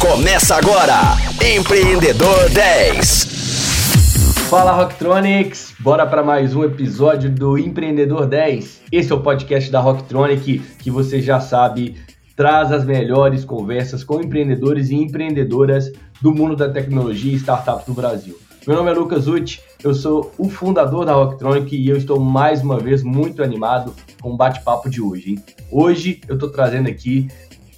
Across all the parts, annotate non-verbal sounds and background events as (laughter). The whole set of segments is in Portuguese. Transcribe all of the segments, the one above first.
Começa agora, Empreendedor 10. Fala Rocktronics, bora para mais um episódio do Empreendedor 10. Esse é o podcast da Rocktronic que você já sabe traz as melhores conversas com empreendedores e empreendedoras do mundo da tecnologia e startups do Brasil. Meu nome é Lucas Uti, eu sou o fundador da Rocktronic e eu estou mais uma vez muito animado com o bate-papo de hoje. Hein? Hoje eu estou trazendo aqui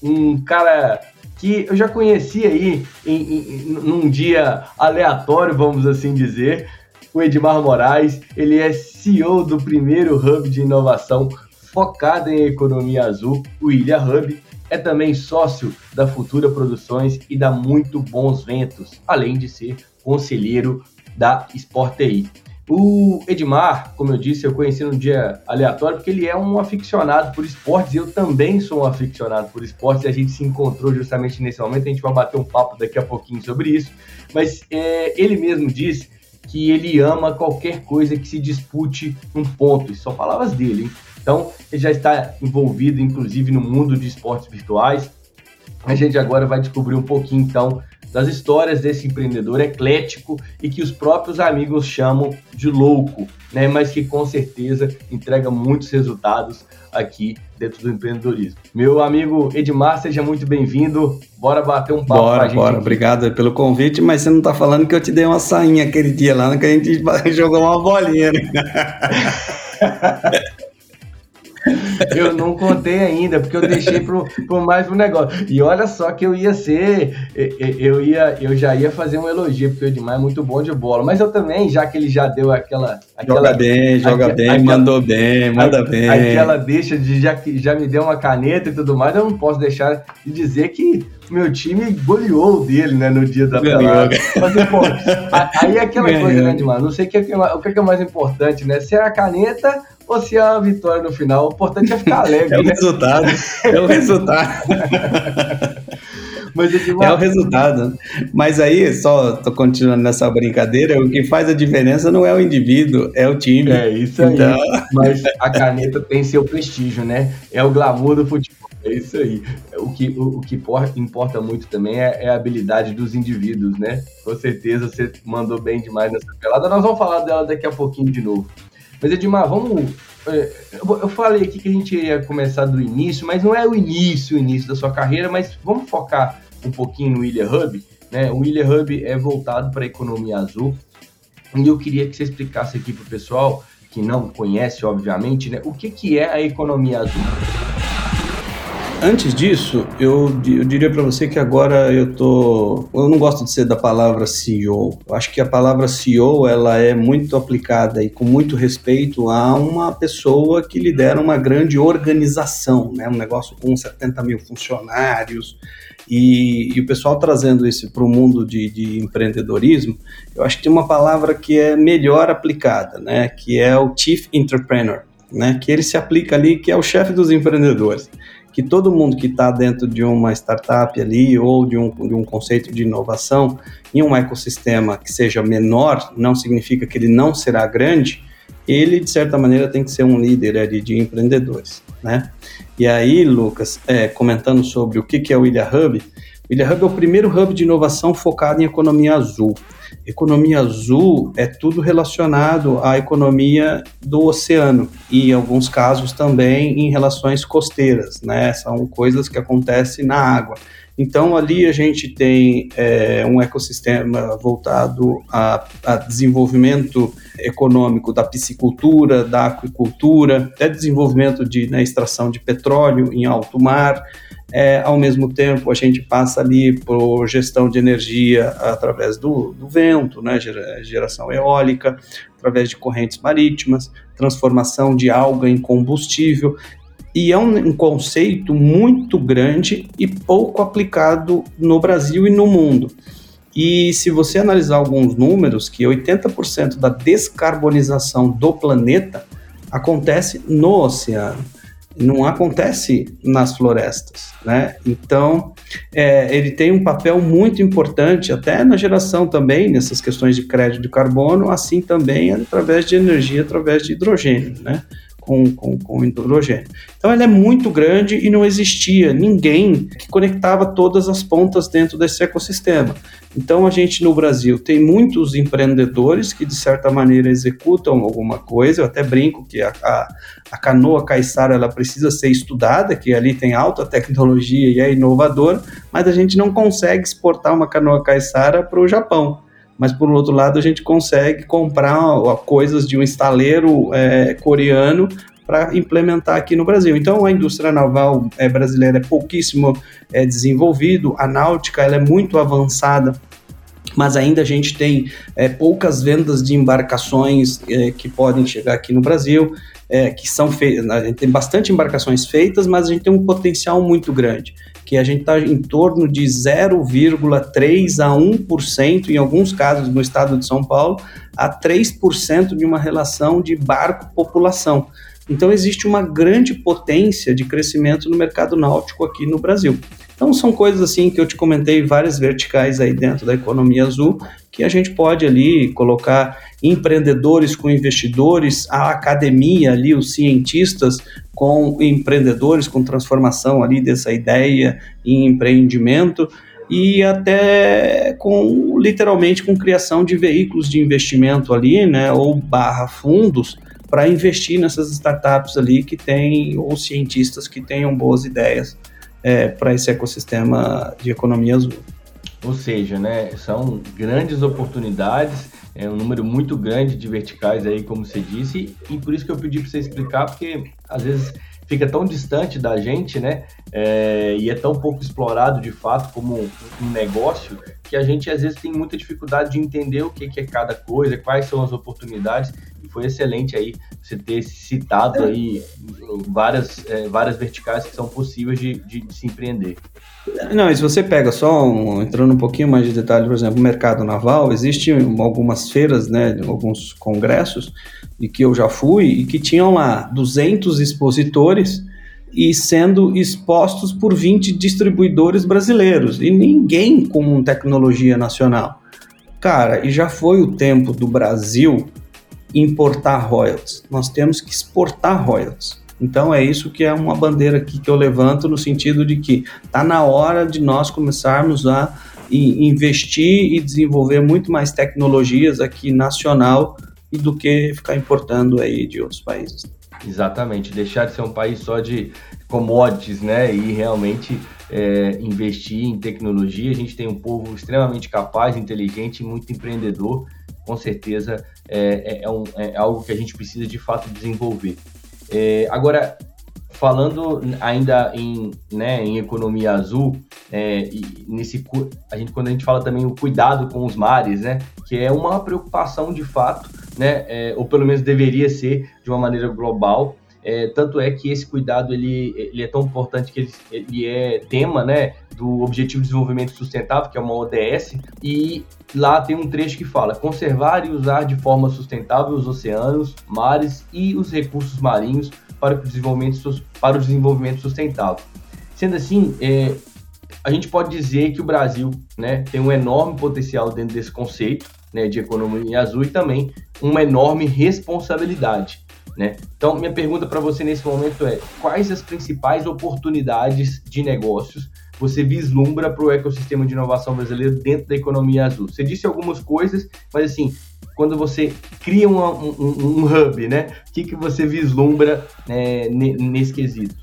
um cara que eu já conheci aí em, em, num dia aleatório, vamos assim dizer, o Edmar Moraes. Ele é CEO do primeiro hub de inovação focado em economia azul, o Ilha Hub. É também sócio da Futura Produções e dá muito bons ventos, além de ser conselheiro da Sport TI. O Edmar, como eu disse, eu conheci num dia aleatório porque ele é um aficionado por esportes e eu também sou um aficionado por esportes e a gente se encontrou justamente nesse momento. A gente vai bater um papo daqui a pouquinho sobre isso, mas é, ele mesmo disse que ele ama qualquer coisa que se dispute um ponto. Isso são palavras dele, hein? Então, ele já está envolvido, inclusive, no mundo de esportes virtuais. A gente agora vai descobrir um pouquinho, então, das histórias desse empreendedor eclético e que os próprios amigos chamam de louco, né? Mas que com certeza entrega muitos resultados aqui dentro do empreendedorismo. Meu amigo Edmar, seja muito bem-vindo. Bora bater um papo bora, com a gente. Bora, aqui. obrigado pelo convite, mas você não está falando que eu te dei uma sainha aquele dia lá, que a gente (laughs) jogou uma bolinha, né? (laughs) eu não contei ainda, porque eu deixei pro, pro mais um negócio. E olha só que eu ia ser, eu ia, eu já ia fazer um elogio, porque o Edmar é muito bom de bola. Mas eu também, já que ele já deu aquela. aquela joga bem, joga aquela, bem, aquela, mandou bem, manda bem. Aquela deixa de já que já me deu uma caneta e tudo mais, eu não posso deixar de dizer que meu time goleou dele, né, no dia da pelada. Mas, pô, aí é aquela coisa, né, Edmar? Não sei o que, é, o que é mais importante, né? Se é a caneta ou se é a vitória no final. O importante é ficar alegre. (laughs) é o né? resultado. É o resultado. (laughs) Mas é o resultado. Mas aí, só tô continuando nessa brincadeira, o que faz a diferença não é o indivíduo, é o time. É isso aí. Então... Mas a caneta tem seu prestígio, né? É o glamour do futebol. É isso aí. O que, o, o que importa muito também é, é, a habilidade dos indivíduos, né? Com certeza você mandou bem demais nessa pelada. Nós vamos falar dela daqui a pouquinho de novo. Mas, Edmar, vamos. É, eu falei aqui que a gente ia começar do início, mas não é o início, o início da sua carreira, mas vamos focar um pouquinho no William Hub. Né? O William Hub é voltado para a economia azul. E eu queria que você explicasse aqui para o pessoal que não conhece, obviamente, né, o que, que é a economia azul. Antes disso, eu, eu diria para você que agora eu tô. Eu não gosto de ser da palavra CEO. Eu acho que a palavra CEO ela é muito aplicada e com muito respeito a uma pessoa que lidera uma grande organização, né? Um negócio com 70 mil funcionários. E, e o pessoal trazendo isso para o mundo de, de empreendedorismo, eu acho que tem uma palavra que é melhor aplicada, né? Que é o Chief Entrepreneur. Né, que ele se aplica ali, que é o chefe dos empreendedores que todo mundo que está dentro de uma startup ali ou de um, de um conceito de inovação em um ecossistema que seja menor, não significa que ele não será grande, ele, de certa maneira, tem que ser um líder ali de empreendedores, né? E aí, Lucas, é, comentando sobre o que, que é o Ilha Hub, o Ilha Hub é o primeiro hub de inovação focado em economia azul. Economia azul é tudo relacionado à economia do oceano e, em alguns casos, também em relações costeiras, né? São coisas que acontecem na água. Então, ali a gente tem é, um ecossistema voltado a, a, desenvolvimento econômico da piscicultura, da aquicultura, até desenvolvimento de né, extração de petróleo em alto mar. É, ao mesmo tempo, a gente passa ali por gestão de energia através do, do vento, né, geração eólica, através de correntes marítimas, transformação de alga em combustível. E é um, um conceito muito grande e pouco aplicado no Brasil e no mundo. E se você analisar alguns números, que 80% da descarbonização do planeta acontece no oceano não acontece nas florestas, né? Então, é, ele tem um papel muito importante até na geração também, nessas questões de crédito de carbono, assim também através de energia, através de hidrogênio, né? Com, com, com hidrogênio. Então ela é muito grande e não existia ninguém que conectava todas as pontas dentro desse ecossistema. Então a gente no Brasil tem muitos empreendedores que de certa maneira executam alguma coisa. Eu até brinco que a, a, a canoa caiçara ela precisa ser estudada, que ali tem alta tecnologia e é inovadora, mas a gente não consegue exportar uma canoa caiçara para o Japão mas por outro lado a gente consegue comprar coisas de um estaleiro é, coreano para implementar aqui no Brasil. Então a indústria naval é, brasileira é pouquíssimo é, desenvolvido, a náutica ela é muito avançada mas ainda a gente tem é, poucas vendas de embarcações é, que podem chegar aqui no Brasil, é, que são feitas. A gente tem bastante embarcações feitas, mas a gente tem um potencial muito grande que a gente está em torno de 0,3% a 1%, em alguns casos no estado de São Paulo, a 3% de uma relação de barco-população. Então, existe uma grande potência de crescimento no mercado náutico aqui no Brasil. Então, são coisas assim que eu te comentei, várias verticais aí dentro da economia azul, que a gente pode ali colocar empreendedores com investidores, a academia ali, os cientistas com empreendedores, com transformação ali dessa ideia em empreendimento e até com literalmente com criação de veículos de investimento ali, né, ou barra fundos para investir nessas startups ali que têm ou cientistas que tenham boas ideias é, para esse ecossistema de economia azul. Ou seja, né, são grandes oportunidades, é um número muito grande de verticais aí, como você disse, e por isso que eu pedi para você explicar, porque às vezes fica tão distante da gente, né, é, e é tão pouco explorado de fato como um, negócio, que a gente às vezes tem muita dificuldade de entender o que, que é cada coisa, quais são as oportunidades, foi excelente aí você ter citado aí várias, é, várias verticais que são possíveis de, de, de se empreender. Não, e se você pega só, um, entrando um pouquinho mais de detalhe, por exemplo, o mercado naval, existem algumas feiras, né, alguns congressos, e que eu já fui, e que tinham lá 200 expositores e sendo expostos por 20 distribuidores brasileiros, e ninguém com tecnologia nacional. Cara, e já foi o tempo do Brasil importar royalties. Nós temos que exportar royalties. Então é isso que é uma bandeira aqui que eu levanto no sentido de que está na hora de nós começarmos a investir e desenvolver muito mais tecnologias aqui nacional e do que ficar importando aí de outros países. Exatamente, deixar de ser um país só de commodities, né? E realmente é, investir em tecnologia. A gente tem um povo extremamente capaz, inteligente e muito empreendedor. Com certeza é, é, é um, é algo que a gente precisa de fato desenvolver. É, agora, falando ainda em, né, em economia azul, é, nesse, a gente, quando a gente fala também o cuidado com os mares, né, que é uma preocupação de fato, né, é, ou pelo menos deveria ser de uma maneira global, é, tanto é que esse cuidado ele, ele é tão importante que ele, ele é tema né, do Objetivo de Desenvolvimento Sustentável, que é uma ODS, e lá tem um trecho que fala: conservar e usar de forma sustentável os oceanos, mares e os recursos marinhos para o desenvolvimento, para o desenvolvimento sustentável. Sendo assim, é, a gente pode dizer que o Brasil né, tem um enorme potencial dentro desse conceito né, de economia azul e também uma enorme responsabilidade. Né? Então, minha pergunta para você nesse momento é: quais as principais oportunidades de negócios você vislumbra para o ecossistema de inovação brasileiro dentro da economia azul? Você disse algumas coisas, mas assim, quando você cria um, um, um hub, né? O que, que você vislumbra é, nesse quesito?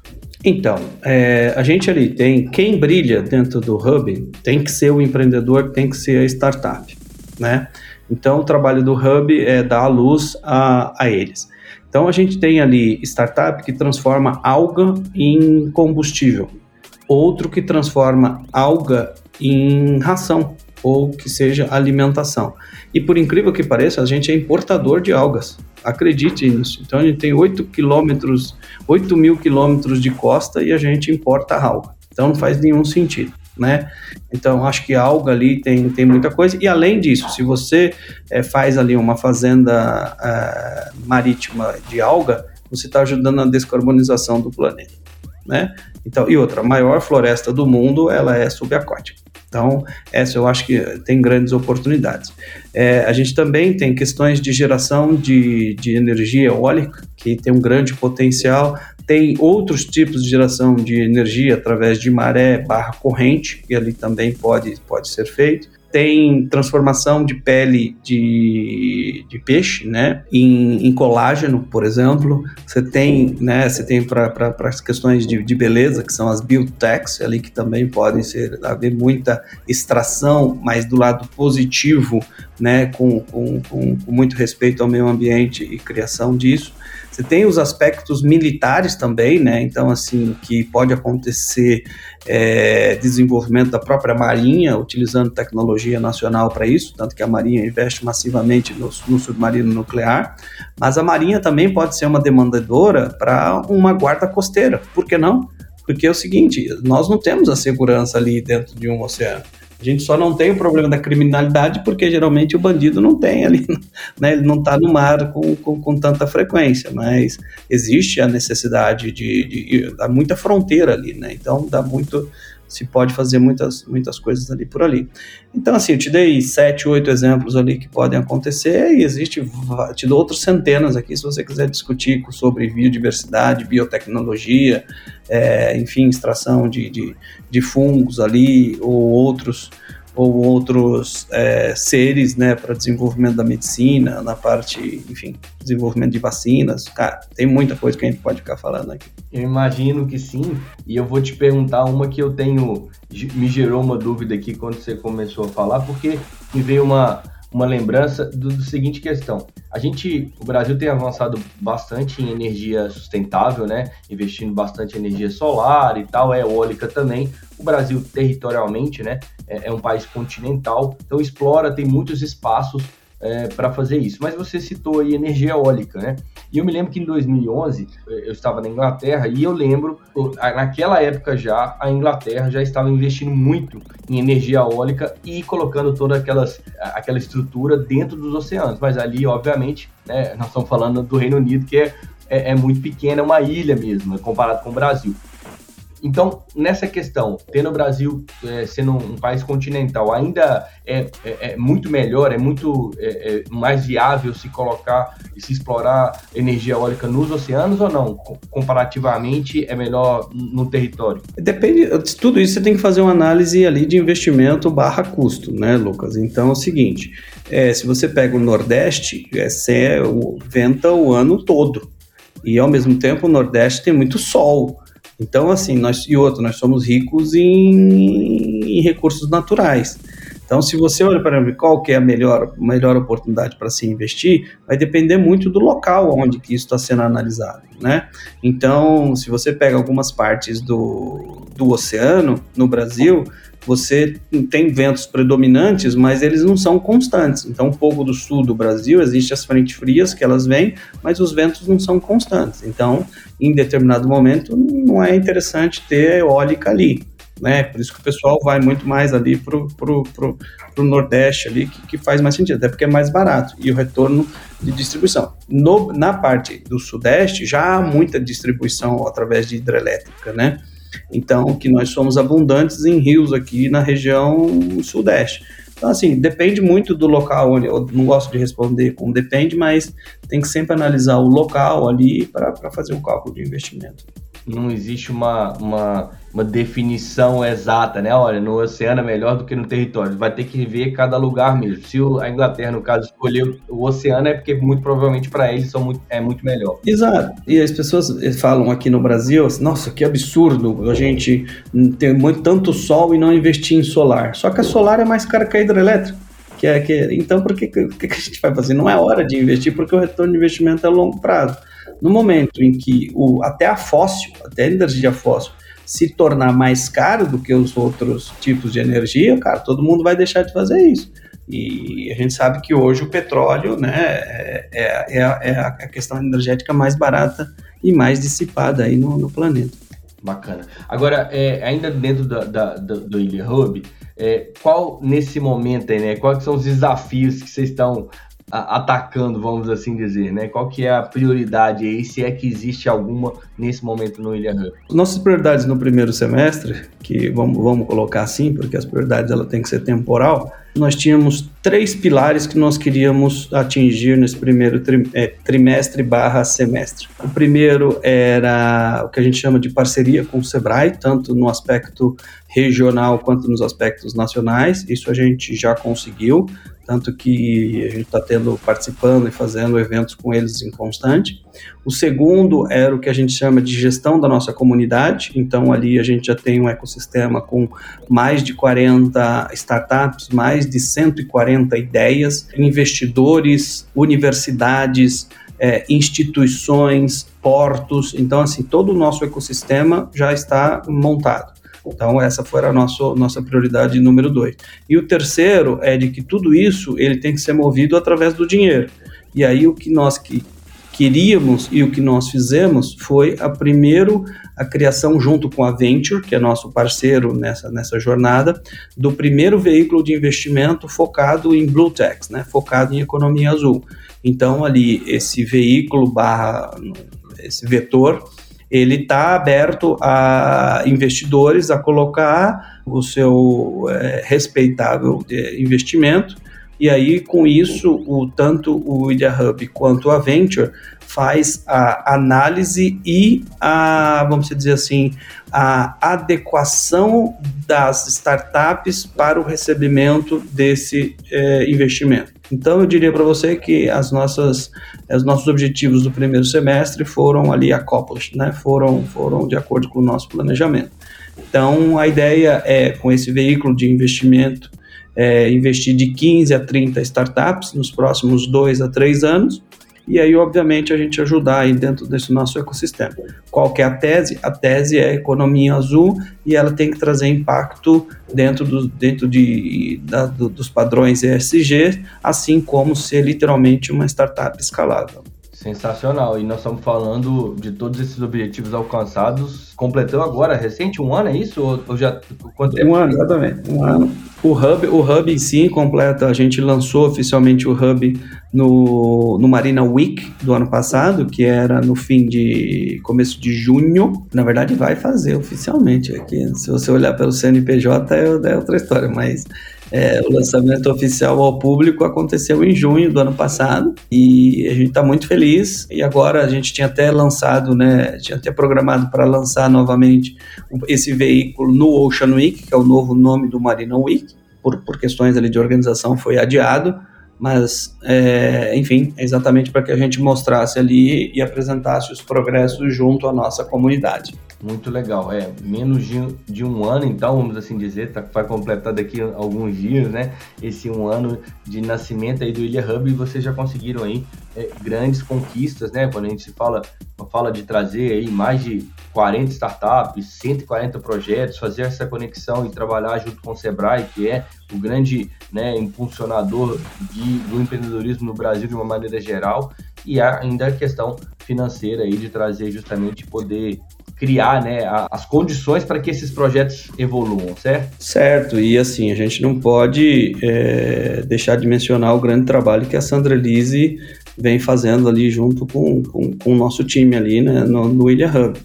Então, é, a gente ali tem quem brilha dentro do hub tem que ser o empreendedor, tem que ser a startup, né? Então, o trabalho do hub é dar a luz a, a eles. Então, a gente tem ali startup que transforma alga em combustível, outro que transforma alga em ração ou que seja alimentação. E por incrível que pareça, a gente é importador de algas. Acredite nisso. Então a gente tem 8 quilômetros, 8 mil quilômetros de costa e a gente importa alga. Então não faz nenhum sentido. Né? Então acho que alga ali tem, tem muita coisa. E além disso, se você é, faz ali uma fazenda é, marítima de alga, você está ajudando na descarbonização do planeta. Né? Então, e outra, a maior floresta do mundo ela é subaquática. Então, essa eu acho que tem grandes oportunidades. É, a gente também tem questões de geração de, de energia eólica, que tem um grande potencial. Tem outros tipos de geração de energia através de maré barra corrente, que ali também pode, pode ser feito tem transformação de pele de, de peixe, né, em, em colágeno, por exemplo. Você tem, né, você tem para as questões de, de beleza, que são as biotechs, ali que também podem ser, haver muita extração, mas do lado positivo, né, com, com, com, com muito respeito ao meio ambiente e criação disso. Você tem os aspectos militares também, né? Então, assim, que pode acontecer é, desenvolvimento da própria Marinha, utilizando tecnologia nacional para isso, tanto que a Marinha investe massivamente no, no, submarino nuclear, mas a Marinha também pode ser uma demandadora para uma guarda costeira, por que não? Porque é o seguinte, nós não temos a segurança ali dentro de um oceano. A gente só não tem o problema da criminalidade porque geralmente o bandido não tem ali, (laughs) né? ele não está no mar com, com, com, tanta frequência, mas existe a necessidade de, de, de, Há muita fronteira ali, né? Então dá muito se pode fazer muitas, muitas coisas ali por ali. Então, assim, eu te dei sete, oito exemplos ali que podem acontecer e existe, te dou outros centenas aqui se você quiser discutir sobre biodiversidade, biotecnologia, é, enfim, extração de, de, de fungos ali ou outros ou outros é, seres, né, para desenvolvimento da medicina, na parte, enfim, desenvolvimento de vacinas. Cara, tem muita coisa que a gente pode ficar falando aqui. Eu imagino que sim, e eu vou te perguntar uma que eu tenho, me gerou uma dúvida aqui quando você começou a falar, porque me veio uma, uma lembrança do, do, seguinte questão. A gente, o Brasil tem avançado bastante em energia sustentável, né? Investindo bastante em energia solar e tal, eólica também. O Brasil, territorialmente, né, é, é um país continental, então explora, tem muitos espaços é, para fazer isso. Mas você citou aí energia eólica, né? E eu me lembro que em 2011 eu estava na Inglaterra e eu lembro, naquela época já, a Inglaterra já estava investindo muito em energia eólica e colocando toda aquelas, aquela estrutura dentro dos oceanos. Mas ali, obviamente, né, nós estamos falando do Reino Unido, que é, é, é muito pequena, é uma ilha mesmo, comparado com o Brasil. Então, nessa questão, tendo o Brasil é, sendo um país continental, ainda é, é, é muito melhor, é muito é, é mais viável se colocar e se explorar energia eólica nos oceanos ou não? Comparativamente, é melhor no território? Depende, de tudo isso você tem que fazer uma análise ali de investimento barra custo, né, Lucas? Então é o seguinte, é, se você pega o Nordeste, você venta o ano todo. E ao mesmo tempo o Nordeste tem muito sol. Então, assim, nós e outro, nós somos ricos em, em recursos naturais. Então, se você olha para qual que é a melhor, melhor oportunidade para se investir, vai depender muito do local onde que isso está sendo analisado, né? Então, se você pega algumas partes do, do oceano no Brasil, você tem ventos predominantes, mas eles não são constantes. Então, um pouco do sul do Brasil, existem as frentes frias que elas vêm, mas os ventos não são constantes. Então, em determinado momento, não é interessante ter eólica ali. Né? Por isso que o pessoal vai muito mais ali para o pro, pro, pro Nordeste ali, que, que, faz mais sentido, até porque é mais barato e o retorno de distribuição. No, na parte do Sudeste já há muita distribuição através de hidrelétrica, né? Então, que nós somos abundantes em rios aqui na região sudeste. Então, assim, depende muito do local onde. Eu não gosto de responder com depende, mas tem que sempre analisar o local ali para fazer um cálculo de investimento não existe uma, uma, uma, definição exata, né? Olha, no oceano é melhor do que no território. Vai ter que ver cada lugar mesmo. Se a Inglaterra, no caso, escolheu o oceano, é porque muito provavelmente para eles são muito, é muito melhor. Exato. E as pessoas falam aqui no Brasil, assim, nossa, que absurdo a gente ter muito, tanto sol e não investir em solar. Só que a solar é mais cara que a hidrelétrica. Que é, que, então, por que, que, que a gente vai fazer? Não é hora de investir, porque o retorno de investimento é a longo prazo. No momento em que o, até a fóssil, até a energia fóssil, se tornar mais caro do que os outros tipos de energia, cara, todo mundo vai deixar de fazer isso. E a gente sabe que hoje o petróleo né, é, é, é, é a questão energética mais barata e mais dissipada aí no, no planeta. Bacana. Agora, é, ainda dentro da, da, do, do Ilha Hub, é, qual nesse momento aí, né? Quais são os desafios que vocês estão atacando, vamos assim dizer, né? Qual que é a prioridade aí, se é que existe alguma nesse momento no Ilha Hub? Nossas prioridades no primeiro semestre, que vamos, vamos colocar assim, porque as prioridades ela tem que ser temporal, nós tínhamos três pilares que nós queríamos atingir nesse primeiro tri, é, trimestre barra semestre. O primeiro era o que a gente chama de parceria com o Sebrae, tanto no aspecto regional quanto nos aspectos nacionais. Isso a gente já conseguiu tanto que a gente está tendo participando e fazendo eventos com eles em constante. O segundo era o que a gente chama de gestão da nossa comunidade, então ali a gente já tem um ecossistema com mais de 40 startups, mais de 140 ideias, investidores, universidades, é, instituições, portos, então assim, todo o nosso ecossistema já está montado. Então, essa foi a nossa, nossa prioridade número dois. E o terceiro é de que tudo isso ele tem que ser movido através do dinheiro. E aí, o que nós que queríamos e o que nós fizemos foi a primeiro a criação junto com a Venture, que é nosso parceiro nessa, nessa jornada, do primeiro veículo de investimento focado em Blue Techs, né, focado em economia azul. Então ali esse veículo barra esse vetor ele está aberto a investidores a colocar o seu é, respeitável é, investimento. E aí com isso o tanto o Idea Hub quanto a Venture faz a análise e a vamos dizer assim a adequação das startups para o recebimento desse é, investimento. Então, eu diria para você que as nossas, os nossos objetivos do primeiro semestre foram ali accomplished, né? foram, foram de acordo com o nosso planejamento. Então, a ideia é, com esse veículo de investimento, é, investir de 15 a 30 startups nos próximos dois a três anos, e aí, obviamente, a gente ajudar aí dentro desse nosso ecossistema. Qual é a tese? A tese é a economia azul e ela tem que trazer impacto dentro, do, dentro de, da, do, dos padrões ESG, assim como ser literalmente uma startup escalável. Sensacional. E nós estamos falando de todos esses objetivos alcançados. Completou agora, recente, um ano, é isso? Ou, ou já. Quanto Um ano, exatamente. Um ano. O Hub, o Hub em si completa, a gente lançou oficialmente o Hub no, no Marina Week do ano passado, que era no fim de começo de junho. Na verdade, vai fazer oficialmente aqui. Se você olhar pelo CNPJ, é, é outra história, mas é, o lançamento oficial ao público aconteceu em junho do ano passado e a gente está muito feliz. E agora a gente tinha até lançado, né, tinha até programado para lançar novamente esse veículo no Ocean Week, que é o novo nome do Marina Week, por, por questões ali de organização foi adiado mas é, enfim, é exatamente para que a gente mostrasse ali e apresentasse os progressos junto à nossa comunidade. Muito legal, é menos de, de um ano, então vamos assim dizer, tá, vai completar daqui alguns dias, né? Esse um ano de nascimento aí do Ilha Hub e vocês já conseguiram aí é, grandes conquistas, né? Quando a gente fala, fala de trazer aí mais de 40 startups, 140 projetos, fazer essa conexão e trabalhar junto com o Sebrae, que é o grande né, impulsionador de, do empreendedorismo no Brasil de uma maneira geral, e ainda a questão financeira aí de trazer justamente poder criar né, as condições para que esses projetos evoluam, certo? Certo, e assim, a gente não pode é, deixar de mencionar o grande trabalho que a Sandra Lise vem fazendo ali junto com, com, com o nosso time ali né, no, no William Hub.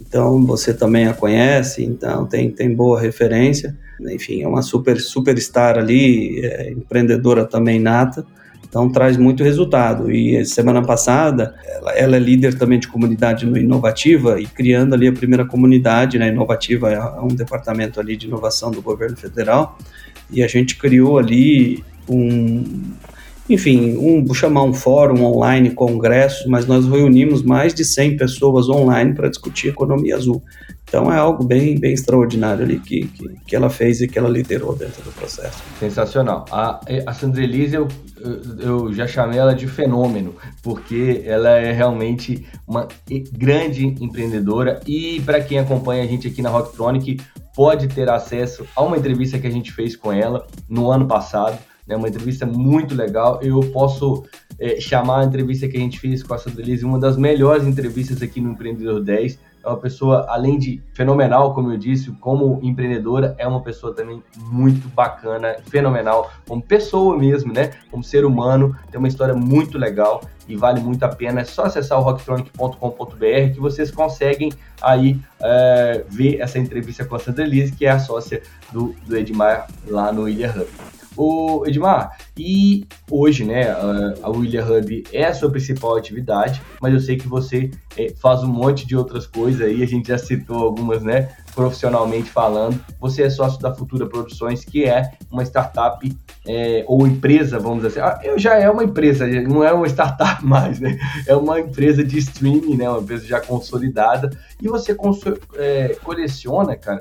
Então, você também a conhece, então tem, tem boa referência. Enfim, é uma super superstar ali, é, empreendedora também nata. Então traz muito resultado. E semana passada, ela, ela, é líder também de comunidade no Inovativa e criando ali a primeira comunidade, né? Inovativa é um departamento ali de inovação do governo federal. E a gente criou ali um, enfim, um, vou chamar um fórum online, congresso, mas nós reunimos mais de 100 pessoas online para discutir economia azul. Então é algo bem, bem extraordinário ali que, que, que, ela fez e que ela liderou dentro do processo. Sensacional. A, a Sandra Elise, eu, eu já chamei ela de fenômeno, porque ela é realmente uma grande empreendedora e para quem acompanha a gente aqui na Rocktronic, pode ter acesso a uma entrevista que a gente fez com ela no ano passado né? Uma entrevista muito legal. Eu posso é, chamar a entrevista que a gente fez com a Sandra Elise uma das melhores entrevistas aqui no Empreendedor 10. É uma pessoa, além de fenomenal, como eu disse, como empreendedora, é uma pessoa também muito bacana, fenomenal, como pessoa mesmo, né? Como ser humano, tem uma história muito legal e vale muito a pena. É só acessar o rocktronic.com.br que vocês conseguem aí é, ver essa entrevista com a Sandra Elise, que é a sócia do, do Edmar lá no Ilha Hub. O Edmar, e hoje, né, a William Hub é a sua principal atividade, mas eu sei que você é, faz um monte de outras coisas aí, a gente já citou algumas, né, profissionalmente falando. Você é sócio da Futura Produções, que é uma startup é, ou empresa, vamos dizer assim. Ah, eu já é uma empresa, não é uma startup (laughs) mais, né? É uma empresa de streaming, né? Uma empresa já consolidada. E você é, coleciona, cara,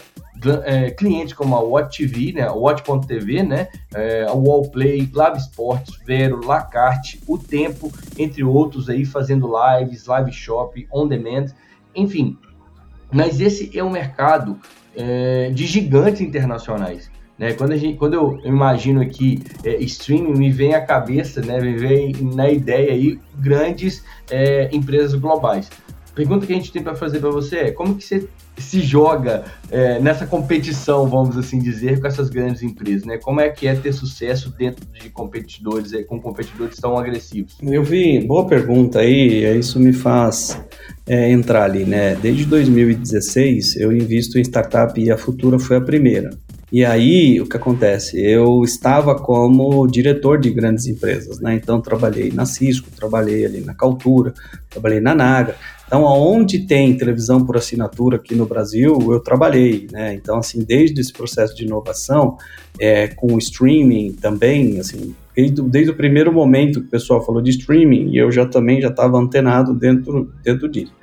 é, clientes como a Watch TV, né? Watch.tv, né? É, a Wallplay, Lab Sports, Vero, Lacarte, O Tempo, entre outros aí, fazendo lives, live shop, on demand, enfim. Mas esse é um mercado é, de gigantes internacionais. Né? Quando, gente, quando eu imagino aqui é, streaming, me vem à cabeça, né? me vem na ideia aí grandes é, empresas globais. Pergunta que a gente tem para fazer para você é como que você se joga é, nessa competição, vamos assim dizer, com essas grandes empresas, né? Como é que é ter sucesso dentro de competidores, é, com competidores tão agressivos? Eu vi, boa pergunta aí, isso me faz é, entrar ali, né? Desde 2016 eu invisto em startup e a Futura foi a primeira. E aí, o que acontece? Eu estava como diretor de grandes empresas, né? Então, trabalhei na Cisco, trabalhei ali na Caltura, trabalhei na Naga. Então, aonde tem televisão por assinatura aqui no Brasil, eu trabalhei, né? Então, assim, desde esse processo de inovação, é, com o streaming também, assim, desde, desde o primeiro momento que o pessoal falou de streaming, e eu já também já estava antenado dentro, dentro disso.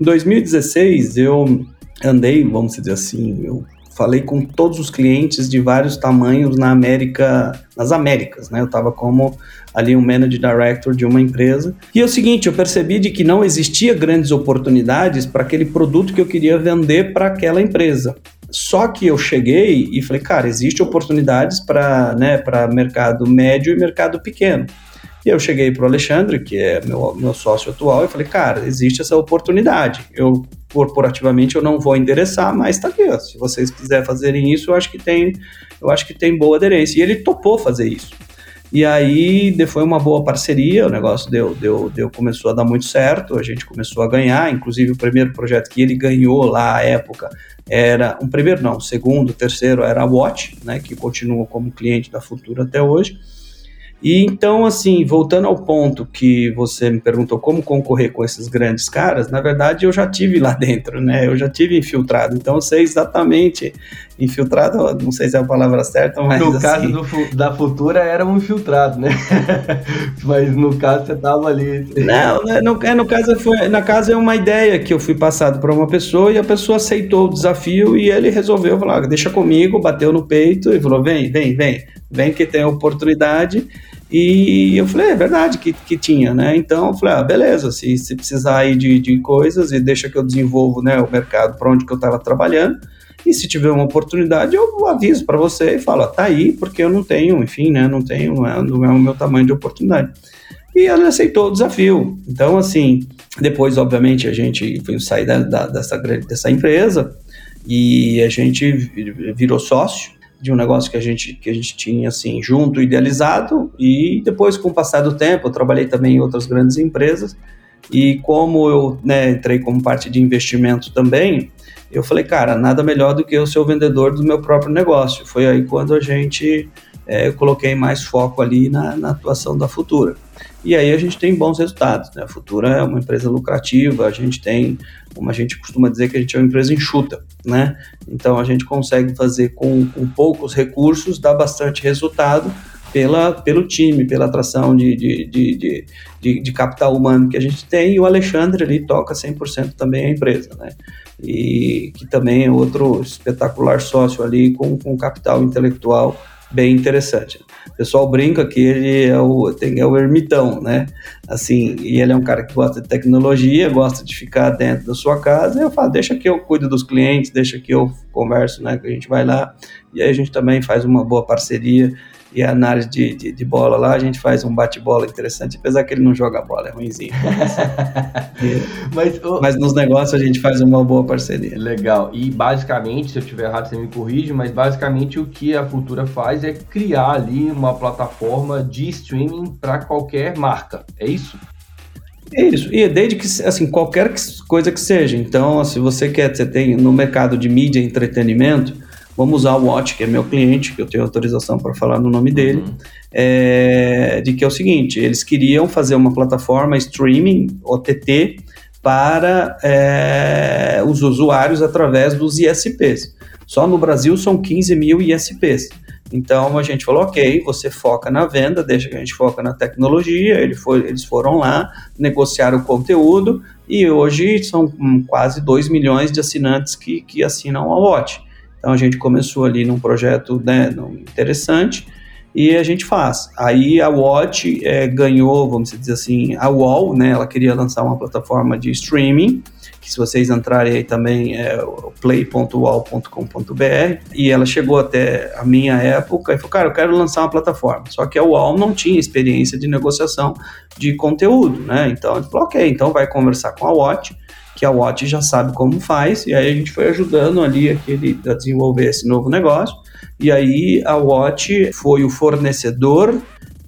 Em 2016, eu andei, vamos dizer assim, eu falei com todos os clientes de vários tamanhos na América, nas Américas, né? Eu estava como ali um Manager Director de uma empresa. E é o seguinte, eu percebi de que não existia grandes oportunidades para aquele produto que eu queria vender para aquela empresa. Só que eu cheguei e falei, cara, existe oportunidades para né, mercado médio e mercado pequeno. E eu cheguei para o Alexandre, que é meu, meu sócio atual, e falei, cara, existe essa oportunidade. Eu, corporativamente, eu não vou endereçar, mas está aqui. Ó. Se vocês quiserem fazerem isso, eu acho que tem, eu acho que tem boa aderência. E ele topou fazer isso. E aí foi uma boa parceria, o negócio deu, deu, deu, começou a dar muito certo, a gente começou a ganhar, inclusive o primeiro projeto que ele ganhou lá à época era, um primeiro não, o segundo, o terceiro era a Watch, né, que continua como cliente da Futura até hoje, e então, assim, voltando ao ponto que você me perguntou como concorrer com esses grandes caras, na verdade eu já tive lá (laughs) dentro, né? Eu já tive infiltrado, então eu sei exatamente infiltrado, não sei se é a palavra certa, mas no assim... caso do, da Futura era um infiltrado, né? (laughs) mas no caso você tava ali. Não, né, no, é, no caso foi, na casa é uma ideia que eu fui passado para uma pessoa e a pessoa aceitou o desafio e ele resolveu falar, deixa comigo, bateu no peito e falou, vem, vem, vem, vem que tem oportunidade e eu falei, é verdade que, que tinha, né? Então eu falei, ah, beleza, se, se precisar aí de, de coisas e deixa que eu desenvolvo né, o mercado para onde que eu estava trabalhando. E se tiver uma oportunidade, eu aviso para você e falo, tá aí, porque eu não tenho, enfim, né? Não tenho, não é, não é o meu tamanho de oportunidade. E ela aceitou o desafio. Então, assim, depois, obviamente, a gente foi sair da, da, dessa, dessa empresa e a gente virou sócio de um negócio que a gente que a gente tinha assim junto idealizado e depois com o passar do tempo eu trabalhei também em outras grandes empresas e como eu né, entrei como parte de investimento também eu falei cara nada melhor do que eu ser o vendedor do meu próprio negócio foi aí quando a gente é, eu coloquei mais foco ali na, na atuação da Futura e aí a gente tem bons resultados né? a Futura é uma empresa lucrativa a gente tem como a gente costuma dizer que a gente é uma empresa enxuta, né? Então a gente consegue fazer com, com poucos recursos, dar bastante resultado pela, pelo time, pela atração de, de, de, de, capital humano que a gente tem, e o Alexandre ali toca 100% também a empresa, né? E que também é outro espetacular sócio ali com, com capital intelectual bem interessante. O pessoal brinca que ele é o, tem, é o ermitão, né? Assim, e ele é um cara que gosta de tecnologia, gosta de ficar dentro da sua casa. Eu falo, deixa que eu cuido dos clientes, deixa que eu converso, né? Que a gente vai lá. E aí a gente também faz uma boa parceria. E a análise de, de, de, bola lá, a gente faz um bate-bola interessante, apesar que ele não joga bola, é ruimzinho. (laughs) mas, mas, mas nos negócios a gente faz uma boa parceria. Legal. E basicamente, se eu estiver errado, você me corrige, mas basicamente o que a Futura faz é criar ali uma plataforma de streaming para qualquer marca. É isso? É isso. E desde que, assim, qualquer coisa que seja. Então, se você quer, você tem no mercado de mídia e entretenimento, vamos usar o Watch, que é meu cliente, que eu tenho autorização para falar no nome dele, uhum. é, de que é o seguinte, eles queriam fazer uma plataforma streaming, OTT, para é, os usuários através dos ISPs. Só no Brasil são 15 mil ISPs. Então a gente falou, ok, você foca na venda, deixa que a gente foca na tecnologia. Ele foi, eles foram lá, negociaram o conteúdo e hoje são hum, quase 2 milhões de assinantes que, que assinam a Watch. Então a gente começou ali num projeto né, interessante e a gente faz. Aí a Watch é, ganhou, vamos dizer assim, a Wall, né? Ela queria lançar uma plataforma de streaming, que se vocês entrarem aí também é play.wall.com.br, e ela chegou até a minha época e falou, cara, eu quero lançar uma plataforma. Só que a Wall não tinha experiência de negociação de conteúdo, né? Então falou, ok, então vai conversar com a Watch, que a Watch já sabe como faz, e aí a gente foi ajudando ali aquele, a desenvolver esse novo negócio. E aí a Watch foi o fornecedor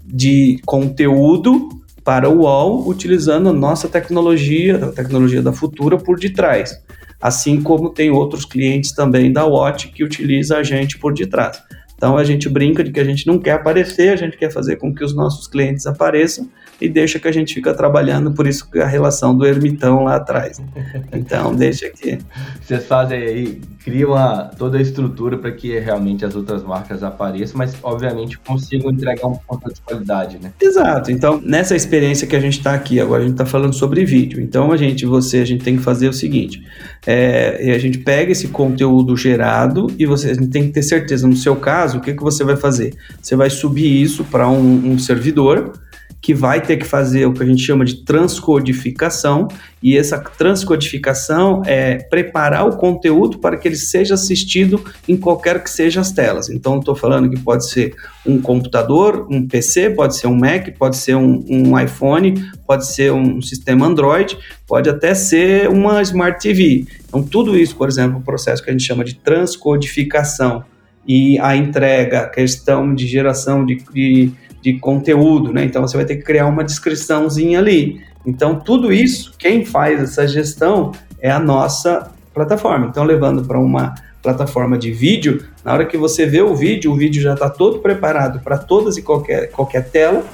de conteúdo para o UOL utilizando a nossa tecnologia, a tecnologia da Futura por detrás. Assim como tem outros clientes também da Watch que utiliza a gente por detrás. Então a gente brinca de que a gente não quer aparecer, a gente quer fazer com que os nossos clientes apareçam e deixa que a gente fica trabalhando, por isso que a relação do ermitão lá atrás. (laughs) Então, deixa que. Vocês fazem aí, criam toda a estrutura para que realmente as outras marcas apareçam, mas obviamente consigam entregar um ponto de qualidade, né? Exato. Então, nessa experiência que a gente está aqui, agora a gente está falando sobre vídeo. Então, a gente, você, a gente tem que fazer o seguinte: é, a gente pega esse conteúdo gerado e você a gente tem que ter certeza, no seu caso, o que, que você vai fazer? Você vai subir isso para um, um servidor que vai ter que fazer o que a gente chama de transcodificação, e essa transcodificação é preparar o conteúdo para que ele seja assistido em qualquer que seja as telas. Então, estou falando que pode ser um computador, um PC, pode ser um Mac, pode ser um, um iPhone, pode ser um sistema Android, pode até ser uma Smart TV. Então, tudo isso, por exemplo, o processo que a gente chama de transcodificação e a entrega, a questão de geração de, de de conteúdo, né? Então você vai ter que criar uma descriçãozinha ali. Então tudo isso, quem faz essa gestão é a nossa plataforma. Então levando para uma plataforma de vídeo, na hora que você vê o vídeo, o vídeo já está todo preparado para todas e qualquer, qualquer tela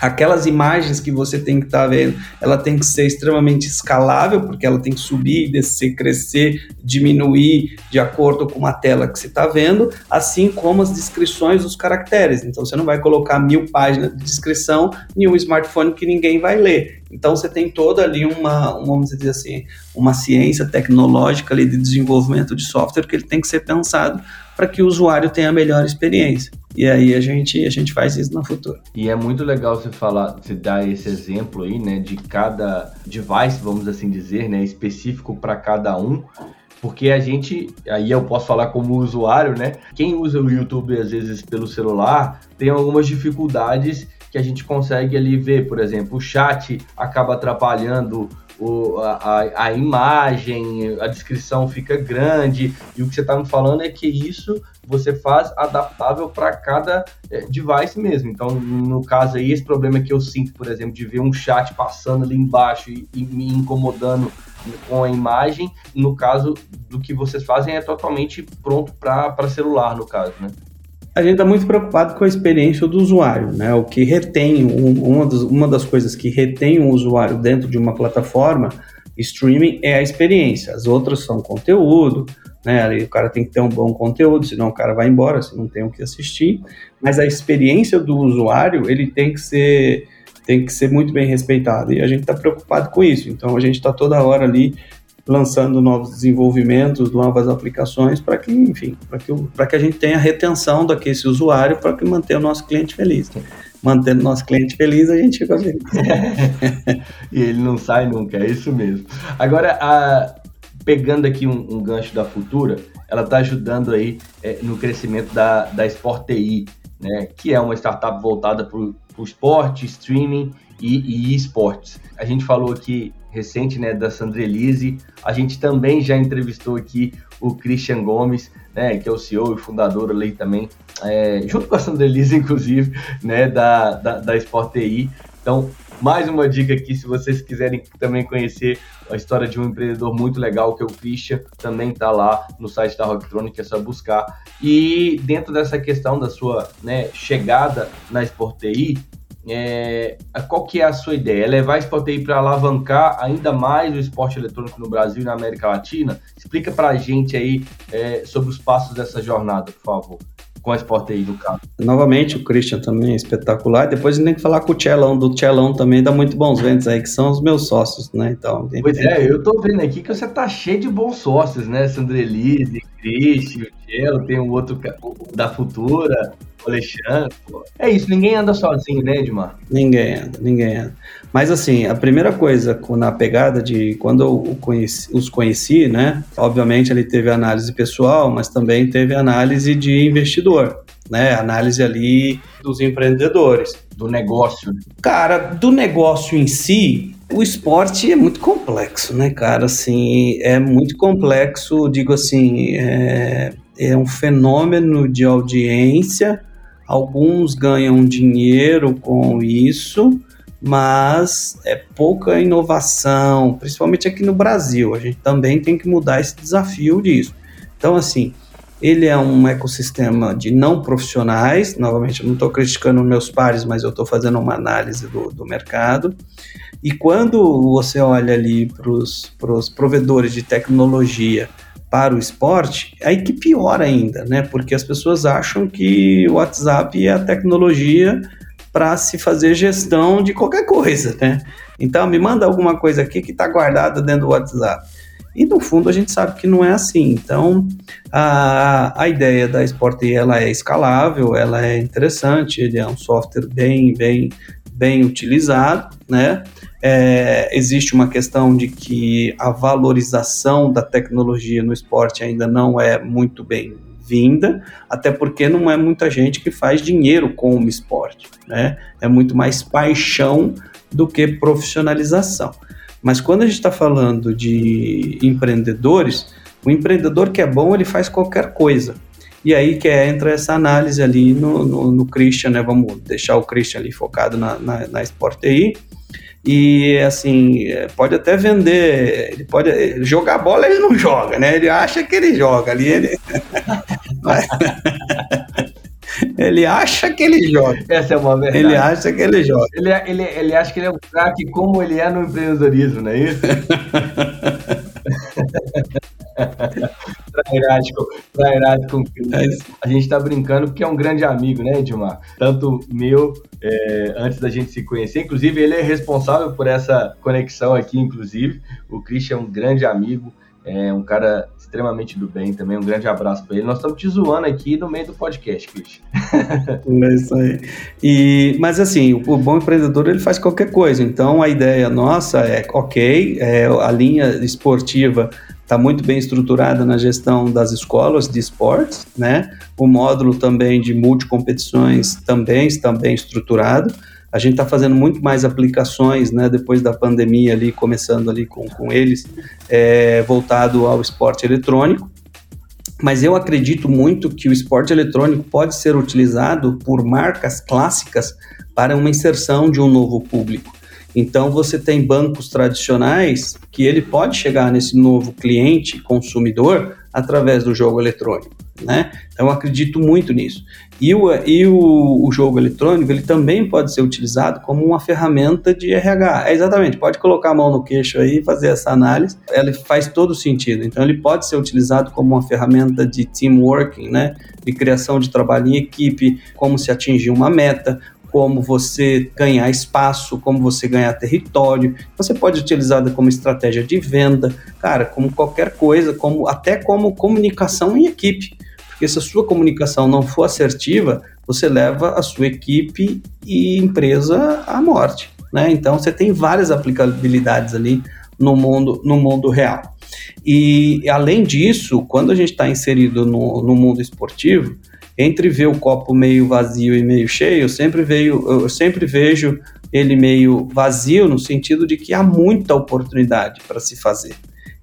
aquelas imagens que você tem que estar tá vendo, ela tem que ser extremamente escalável, porque ela tem que subir, descer, crescer, diminuir de acordo com a tela que você está vendo, assim como as descrições dos caracteres. Então você não vai colocar mil páginas de descrição em um smartphone que ninguém vai ler. Então você tem toda ali uma, uma, vamos dizer assim, uma ciência tecnológica ali de desenvolvimento de software que ele tem que ser pensado para que o usuário tenha a melhor experiência. E aí a gente, a gente faz isso no futuro. E é muito legal você falar, você dar esse exemplo aí, né, de cada device, vamos assim dizer, né, específico para cada um, porque a gente, aí eu posso falar como usuário, né? Quem usa o YouTube às vezes pelo celular tem algumas dificuldades que a gente consegue ali ver, por exemplo, o chat acaba atrapalhando o, a, a imagem, a descrição fica grande, e o que você está me falando é que isso você faz adaptável para cada é, device mesmo. Então, no caso aí, esse problema que eu sinto, por exemplo, de ver um chat passando ali embaixo e, e me incomodando com a imagem, no caso do que vocês fazem é totalmente pronto para celular, no caso, né? A gente está muito preocupado com a experiência do usuário, né? O que retém, um, uma, das, uma das coisas que retém um usuário dentro de uma plataforma streaming é a experiência. As outras são conteúdo, né? O cara tem que ter um bom conteúdo, senão o cara vai embora, se não tem o que assistir. Mas a experiência do usuário, ele tem que ser tem que ser muito bem respeitado e a gente está preocupado com isso. Então a gente está toda hora ali lançando novos desenvolvimentos, novas aplicações para que, enfim, para que, para que a gente tenha retenção daquele usuário para que mantenha o nosso cliente feliz. Mantendo nosso cliente feliz, a gente fica feliz. (laughs) e ele não sai nunca, é isso mesmo. Agora, a, pegando aqui um, um gancho da Futura, ela está ajudando aí é, no crescimento da, da Sport TI. né, que é uma startup voltada para o esporte, streaming e, e esportes. A gente falou aqui recente né, da Sandrelise, a gente também já entrevistou aqui o Christian Gomes, né, que é o CEO e fundador ali também, é, junto com a Sandrelise, (laughs) inclusive, né, da, da, da Sport TI. Então, mais uma dica aqui, se vocês quiserem também conhecer a história de um empreendedor muito legal, que é o Christian, também está lá no site da Rocktronic, é só buscar. E dentro dessa questão da sua né, chegada na Sport TI, é, qual que é a sua ideia? É levar a Sport TI para alavancar ainda mais o esporte eletrônico no Brasil e na América Latina? Explica para a gente aí é, sobre os passos dessa jornada, por favor com a Sport aí do carro. Novamente, o Christian também é espetacular. Depois a gente tem que falar com o Tchelão, do Tchelão também dá muito bons ventos aí, que são os meus sócios, né? Então, pois é, eu tô vendo aqui que você tá cheio de bons sócios, né? Sandrelise, Christian, o Tchelo, tem um outro da Futura, o Alexandre. Pô. É isso, ninguém anda sozinho, né, Edmar? Ninguém anda, ninguém anda. Mas assim, a primeira coisa na pegada de quando eu conheci, os conheci, né? Obviamente ele teve análise pessoal, mas também teve análise de investidor, né? Análise ali dos empreendedores. Do negócio. Cara, do negócio em si, o esporte é muito complexo, né, cara? Assim, é muito complexo, digo assim, é, é um fenômeno de audiência. Alguns ganham dinheiro com isso, mas é pouca inovação, principalmente aqui no Brasil. A gente também tem que mudar esse desafio disso. Então, assim, ele é um ecossistema de não profissionais. Novamente, eu não estou criticando meus pares, mas eu estou fazendo uma análise do, do mercado. E quando você olha ali para os provedores de tecnologia para o esporte, aí que pior ainda, né? Porque as pessoas acham que o WhatsApp é a tecnologia para se fazer gestão de qualquer coisa, né? Então, me manda alguma coisa aqui que está guardada dentro do WhatsApp. E no fundo a gente sabe que não é assim. Então, a, a ideia da Sport ela é escalável, ela é interessante, ele é um software bem, bem, bem utilizado, né? É, existe uma questão de que a valorização da tecnologia no esporte ainda não é muito bem vinda, até porque não é muita gente que faz dinheiro com o esporte, né? É muito mais paixão do que profissionalização. Mas quando a gente está falando de empreendedores, o empreendedor que é bom, ele faz qualquer coisa. E aí que entra essa análise ali no, no, no Christian, né? Vamos deixar o Christian ali focado na, na, na Sport. E assim, pode até vender, ele pode jogar bola, ele não (laughs) joga, né? Ele acha que ele joga ali, ele (laughs) Ele acha que ele joga. Essa é uma verdade. Ele acha que ele joga. Ele, ele, ele acha que ele é um craque como ele é no empreendedorismo, não é isso? (laughs) trairagem com é A gente tá brincando porque é um grande amigo, né, Edmar? Tanto meu, é, antes da gente se conhecer. Inclusive, ele é responsável por essa conexão aqui, inclusive. O Christian é um grande amigo, é um cara extremamente do bem também. Um grande abraço para ele. Nós estamos te zoando aqui no meio do podcast, Christian. (laughs) é isso aí. E, mas assim, o, o, bom empreendedor ele faz qualquer coisa. Então a ideia nossa é ok, é, a linha esportiva está muito bem estruturada na gestão das escolas de esportes, né? O módulo também de multicompetições também está bem estruturado. A gente está fazendo muito mais aplicações, né, depois da pandemia ali, começando ali com, com eles, é, voltado ao esporte eletrônico. Mas eu acredito muito que o esporte eletrônico pode ser utilizado por marcas clássicas para uma inserção de um novo público. Então você tem bancos tradicionais que ele pode chegar nesse novo cliente consumidor através do jogo eletrônico, né? Então acredito muito nisso. E o, e o, o, jogo eletrônico ele também pode ser utilizado como uma ferramenta de RH. É exatamente, pode colocar a mão no queixo aí e fazer essa análise. Ela faz todo sentido. Então ele pode ser utilizado como uma ferramenta de teamworking, né? De criação de trabalho em equipe, como se atingir uma meta, como você ganhar espaço, como você ganhar território. Você pode utilizar como estratégia de venda, cara, como qualquer coisa, como até como comunicação em equipe. Porque se a sua comunicação não for assertiva, você leva a sua equipe e empresa à morte. Né? Então você tem várias aplicabilidades ali no mundo, no mundo real. E além disso, quando a gente está inserido no, no mundo esportivo, entre ver o copo meio vazio e meio cheio, eu sempre, veio, eu sempre vejo ele meio vazio no sentido de que há muita oportunidade para se fazer.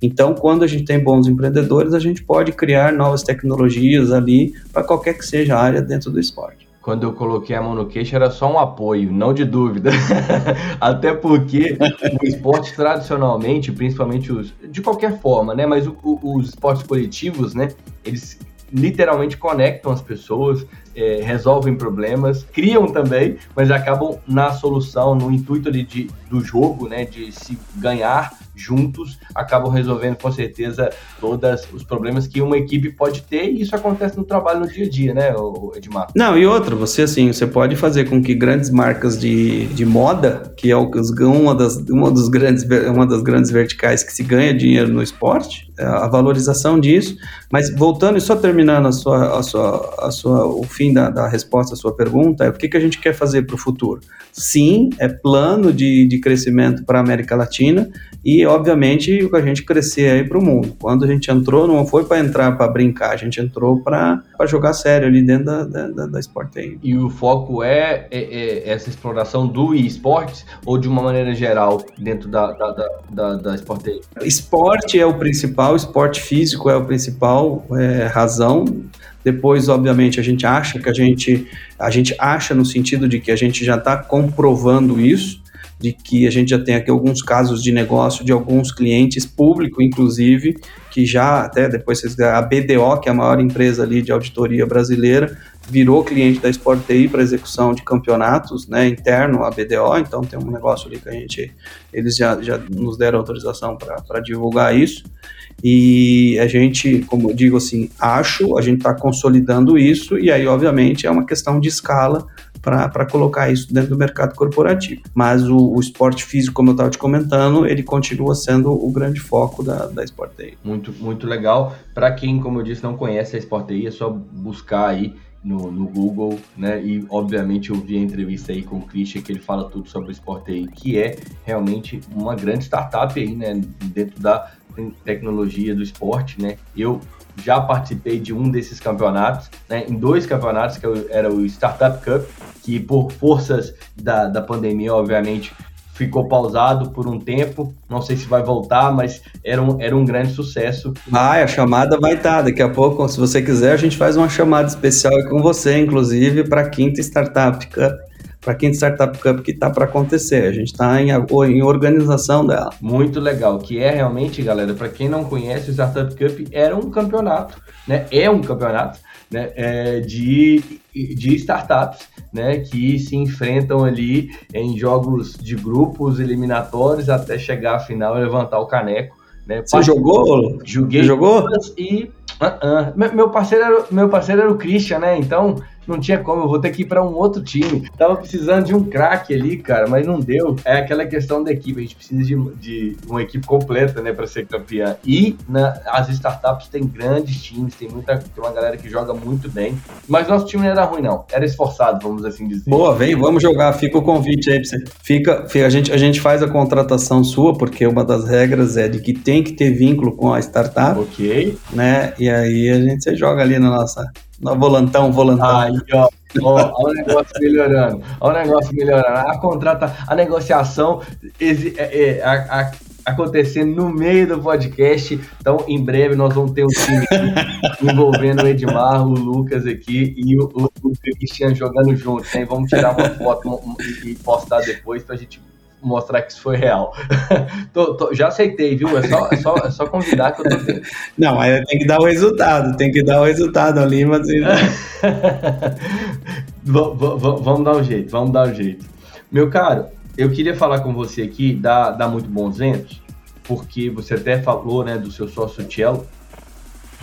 Então, quando a gente tem bons empreendedores, a gente pode criar novas tecnologias ali para qualquer que seja a área dentro do esporte. Quando eu coloquei a mão no queixo era só um apoio, não de dúvida. (laughs) Até porque o esporte tradicionalmente, principalmente os de qualquer forma, né, mas o, o, os esportes coletivos, né, eles literalmente conectam as pessoas, é, resolvem problemas, criam também, mas acabam na solução, no intuito ali de, do jogo, né, de se ganhar juntos acabam resolvendo com certeza todos os problemas que uma equipe pode ter e isso acontece no trabalho no dia a dia, né, Edmar? Não, e outra, você assim, você pode fazer com que grandes marcas de, de moda, que é uma das, uma, dos grandes, uma das grandes verticais que se ganha dinheiro no esporte, é a valorização disso, mas voltando e só terminando a sua, a sua, a sua, o fim da, da resposta à sua pergunta, é o que, que a gente quer fazer para o futuro? Sim, é plano de, de crescimento para a América Latina e obviamente, a gente crescer aí para o mundo. Quando a gente entrou, não foi para entrar para brincar, a gente entrou para jogar sério ali dentro da, da, da Sport aí. E o foco é, é, é, essa exploração do esportes ou de uma maneira geral dentro da, da, da, da, da? Esporte é o principal, esporte físico é o principal é, razão. Depois, obviamente, a gente acha que a gente, a gente acha no sentido de que a gente já está comprovando isso de que a gente já tem aqui alguns casos de negócio de alguns clientes público, inclusive, que já até depois a BDO, que é a maior empresa ali de auditoria brasileira, virou cliente da Sport TI para execução de campeonatos, né, interno a BDO, então tem um negócio ali que a gente, eles já, já nos deram autorização para divulgar isso, e a gente, como eu digo assim, acho, a gente está consolidando isso, e aí, obviamente, é uma questão de escala para colocar isso dentro do mercado corporativo. Mas o, o esporte físico, como eu estava te comentando, ele continua sendo o grande foco da, da Sport Day. Muito, muito legal. Para quem, como eu disse, não conhece a Sport Day, é só buscar aí no, no, Google, né? E obviamente eu vi a entrevista aí com o Christian que ele fala tudo sobre o Sport aí, que é realmente uma grande startup aí, né? Dentro da tecnologia do esporte, né? Eu já participei de um desses campeonatos, né, em dois campeonatos, que era o Startup Cup, que por forças da, da pandemia, obviamente, ficou pausado por um tempo. Não sei se vai voltar, mas era um, era um grande sucesso. Vai, a chamada vai estar. Tá. Daqui a pouco, se você quiser, a gente faz uma chamada especial com você, inclusive, para a quinta Startup Cup para quem de Startup Cup que está para acontecer. A gente está em, em, organização dela. Muito legal, que é realmente, galera, para quem não conhece, o Startup Cup era um campeonato, né? É um campeonato né? É, de, de startups, né? Que se enfrentam ali em jogos de grupos eliminatórios até chegar à final e levantar o caneco. Né? Você jogou? Joguei. Você jogou? E uh -uh. meu parceiro era, meu parceiro era o Christian, né? Então não tinha como, eu vou ter que ir para um outro time. Tava precisando de um craque ali, cara, mas não deu. É aquela questão da equipe, a gente precisa de, de uma equipe completa, né, para ser campeã. E na, as startups têm grandes times, tem muita, tem uma galera que joga muito bem. Mas nosso time não era ruim, não. Era esforçado, vamos assim dizer. Boa, vem, vamos jogar. Fica o convite aí pra você. Fica, a, gente, a gente faz a contratação sua, porque uma das regras é de que tem que ter vínculo com a startup. Ok. Né? E aí a gente você joga ali na nossa no volantão, volantão. Aí, ó. Ó, o negócio melhorando. O negócio melhorando. A contrata, a negociação é, é, a, a, acontecendo no meio do podcast. Então, em breve, nós vamos ter um time (laughs) envolvendo o Edmar, o Lucas aqui e o, o, o Cristian jogando juntos. Né? Vamos tirar uma foto e postar depois pra gente mostrar que isso foi real. (laughs) tô, tô, já aceitei, viu? É só, é só, é só convidar que eu tô. (laughs) Não, mas tem que dar o resultado, tem que dar o resultado ali, mas. (laughs) vamos dar um jeito, vamos dar um jeito. Meu caro, eu queria falar com você aqui da, da Muito Bons Ventos, porque você até falou né, do seu sócio Cello,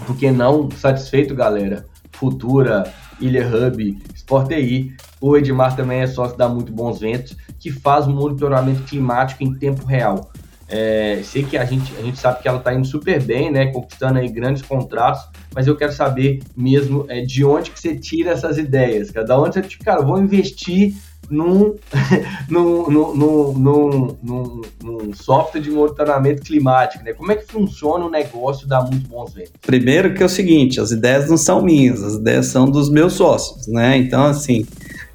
porque não satisfeito, galera, Futura, Ilha Hub, Sport TI, o Edmar também é sócio da Muito Bons Ventos, que faz monitoramento climático em tempo real. É, sei que a gente, a gente sabe que ela está indo super bem, né, conquistando aí grandes contratos, mas eu quero saber mesmo é, de onde que você tira essas ideias, cara, da onde você, tipo, cara, vou investir (laughs) num, num, num, num, num, software de monitoramento climático, né? Como é que funciona o negócio da Muito Bons Ventos? Primeiro que é o seguinte, as ideias não são minhas, as ideias são dos meus sócios, né? Então, assim,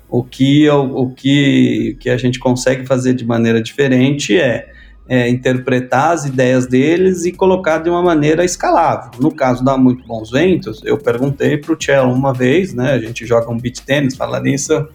o que, o, que, o que a gente consegue fazer de maneira diferente é é, interpretar as ideias deles e colocar de uma maneira escalável. No caso da Muito Bons Ventos, eu perguntei para o Cello uma vez, né? A gente joga um beat tênis, fala nisso,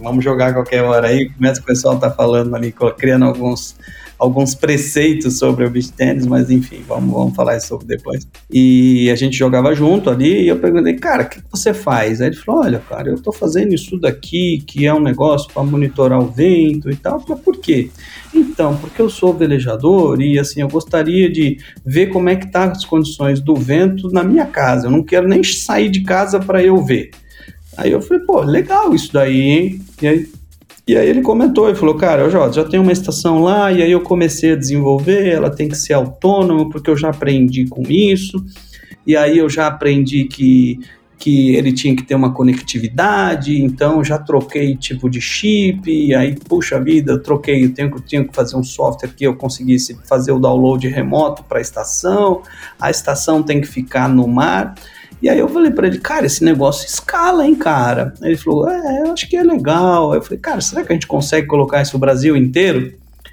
vamos jogar qualquer hora aí, começa o pessoal tá falando ali, criando alguns alguns preceitos sobre o beach tennis, mas enfim, vamos, vamos falar sobre depois. E a gente jogava junto ali e eu perguntei, cara, o que você faz? Aí ele falou, olha, cara, eu tô fazendo isso daqui, que é um negócio para monitorar o vento e tal. Eu falei, por quê? Então, porque eu sou velejador e assim, eu gostaria de ver como é que tá as condições do vento na minha casa. Eu não quero nem sair de casa para eu ver. Aí eu falei, pô, legal isso daí, hein? E aí e aí ele comentou e falou, cara, já, já tem uma estação lá, e aí eu comecei a desenvolver, ela tem que ser autônoma, porque eu já aprendi com isso, e aí eu já aprendi que, que ele tinha que ter uma conectividade, então já troquei tipo de chip, e aí, puxa vida, eu troquei, eu tenho, eu tenho que fazer um software que eu conseguisse fazer o download remoto para a estação, a estação tem que ficar no mar, e aí eu falei para ele, cara, esse negócio escala, hein, cara? Ele falou, é, eu acho que é legal. Eu falei, cara, será que a gente consegue colocar isso no Brasil inteiro?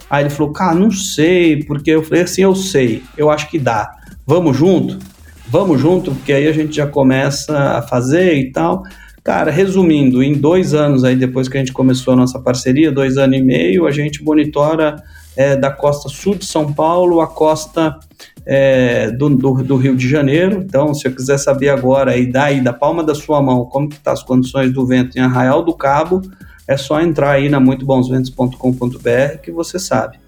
Aí ele falou, cara, não sei, porque eu falei assim, eu sei, eu acho que dá. Vamos junto? Vamos junto, porque aí a gente já começa a fazer e tal. Cara, resumindo, em dois anos aí, depois que a gente começou a nossa parceria, dois anos e meio, a gente monitora é, da costa sul de São Paulo à costa é, do, do, do, Rio de Janeiro. Então, se eu quiser saber agora e daí da palma da sua mão como que tá as condições do vento em Arraial do Cabo, é só entrar aí na muitobonsventos.com.br que você sabe.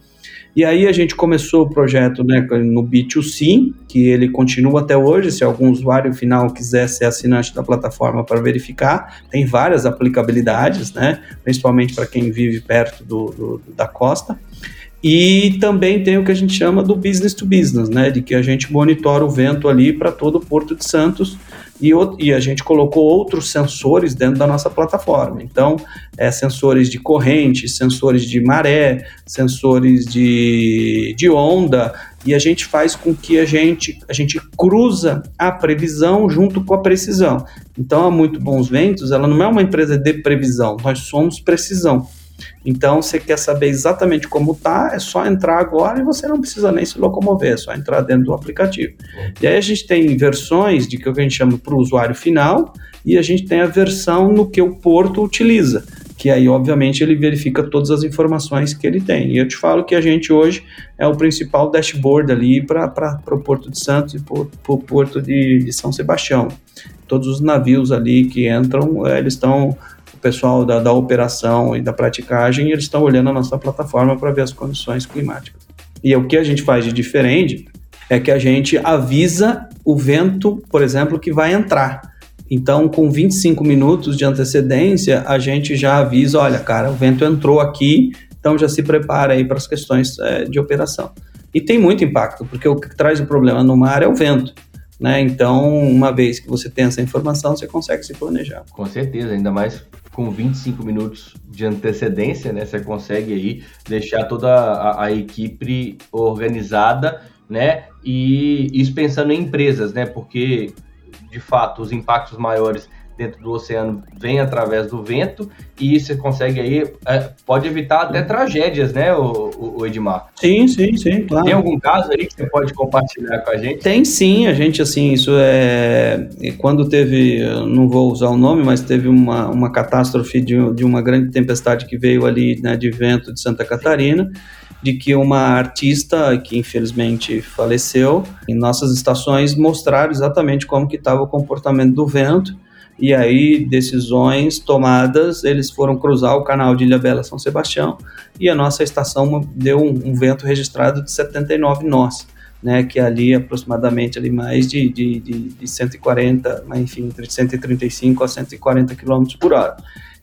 E aí a gente começou o projeto né, no B2C, que ele continua até hoje, se algum usuário final quiser ser assinante da plataforma para verificar, tem várias aplicabilidades, né, principalmente para quem vive perto do, do, da costa. E também tem o que a gente chama do business to business, né? De que a gente monitora o vento ali para todo o Porto de Santos e, e, a gente colocou outros sensores dentro da nossa plataforma. Então, é, sensores de corrente, sensores de maré, sensores de, de onda, e a gente faz com que a gente, a gente cruza a previsão junto com a precisão. Então, a Muito Bons Ventos, ela não é uma empresa de previsão, nós somos precisão. Então, você quer saber exatamente como tá, é só entrar agora e você não precisa nem se locomover, é só entrar dentro do aplicativo. E aí a gente tem versões de que a gente chama para o usuário final e a gente tem a versão no que o porto utiliza, que aí, obviamente, ele verifica todas as informações que ele tem. E eu te falo que a gente hoje é o principal dashboard ali para o Porto de Santos e para o Porto de, de São Sebastião. Todos os navios ali que entram, eh, eles estão pessoal da, da operação e da praticagem, eles estão olhando a nossa plataforma para ver as condições climáticas. E o que a gente faz de diferente é que a gente avisa o vento, por exemplo, que vai entrar. Então, com 25 minutos de antecedência, a gente já avisa: olha, cara, o vento entrou aqui, então já se prepara aí para as questões é, de operação. E tem muito impacto, porque o que traz o problema no mar é o vento. Né? Então, uma vez que você tem essa informação, você consegue se planejar. Com certeza, ainda mais com 25 minutos de antecedência, né? Você consegue aí deixar toda a, a equipe organizada, né? E isso pensando em empresas, né? Porque de fato os impactos maiores dentro do oceano vem através do vento e você consegue aí, é, pode evitar até tragédias, né, o, o, Edmar? Sim, sim, sim, claro. Tem algum caso aí que você pode compartilhar com a gente? Tem sim, a gente, assim, isso é... Quando teve, não vou usar o nome, mas teve uma, uma catástrofe de, de uma grande tempestade que veio ali, né, de vento de Santa Catarina, de que uma artista que infelizmente faleceu em nossas estações mostraram exatamente como que estava o comportamento do vento e aí decisões tomadas, eles foram cruzar o canal de Ilha Bela São Sebastião e a nossa estação deu um, um vento registrado de 79 nós, né, que é ali aproximadamente ali mais de, de, de, de 140, enfim, entre 135 a 140 km por hora,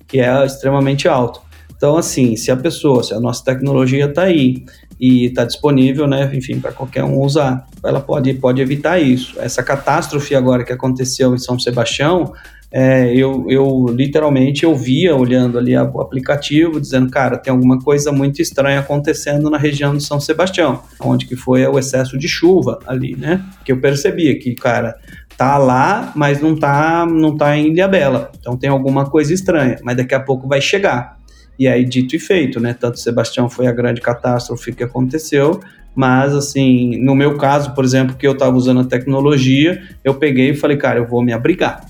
que é extremamente alto. Então, assim, se a pessoa, se a nossa tecnologia está aí e está disponível, né, enfim, para qualquer um usar, ela pode, pode evitar isso. Essa catástrofe agora que aconteceu em São Sebastião, é, eu, eu literalmente eu via olhando ali o aplicativo, dizendo, cara, tem alguma coisa muito estranha acontecendo na região de São Sebastião, onde que foi o excesso de chuva ali, né? Que eu percebia que, cara, tá lá, mas não tá, não tá em Ilhabela. Então tem alguma coisa estranha, mas daqui a pouco vai chegar. E aí, dito e feito, né? Tanto Sebastião foi a grande catástrofe que aconteceu, mas assim, no meu caso, por exemplo, que eu estava usando a tecnologia, eu peguei e falei, cara, eu vou me abrigar.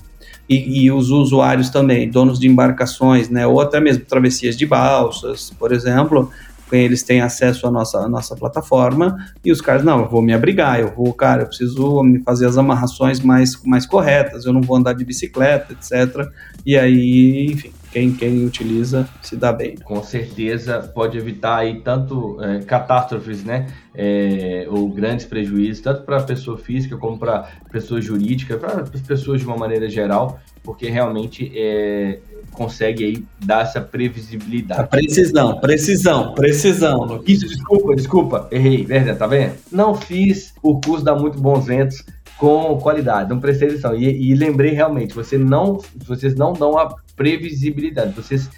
E, e, os usuários também, donos de embarcações, né, ou até mesmo travessias de balsas, por exemplo, eles têm acesso à nossa, à nossa plataforma e os caras, não, eu vou me abrigar, eu vou, cara, eu preciso me fazer as amarrações mais, mais corretas, eu não vou andar de bicicleta, etc. E aí, enfim, quem, quem utiliza se dá bem. Com certeza pode evitar aí tanto é, catástrofes, né? É, ou grandes prejuízos, tanto para a pessoa física como para pessoa jurídica, para as pessoas de uma maneira geral, porque realmente é, consegue aí dar essa previsibilidade. A precisão, precisão, precisão. Isso, desculpa, desculpa, errei, verdade, tá vendo? Não fiz o curso da Muito Bons Ventos com qualidade, não prestei atenção. E, e lembrei realmente, você não, vocês não dão a previsibilidade, vocês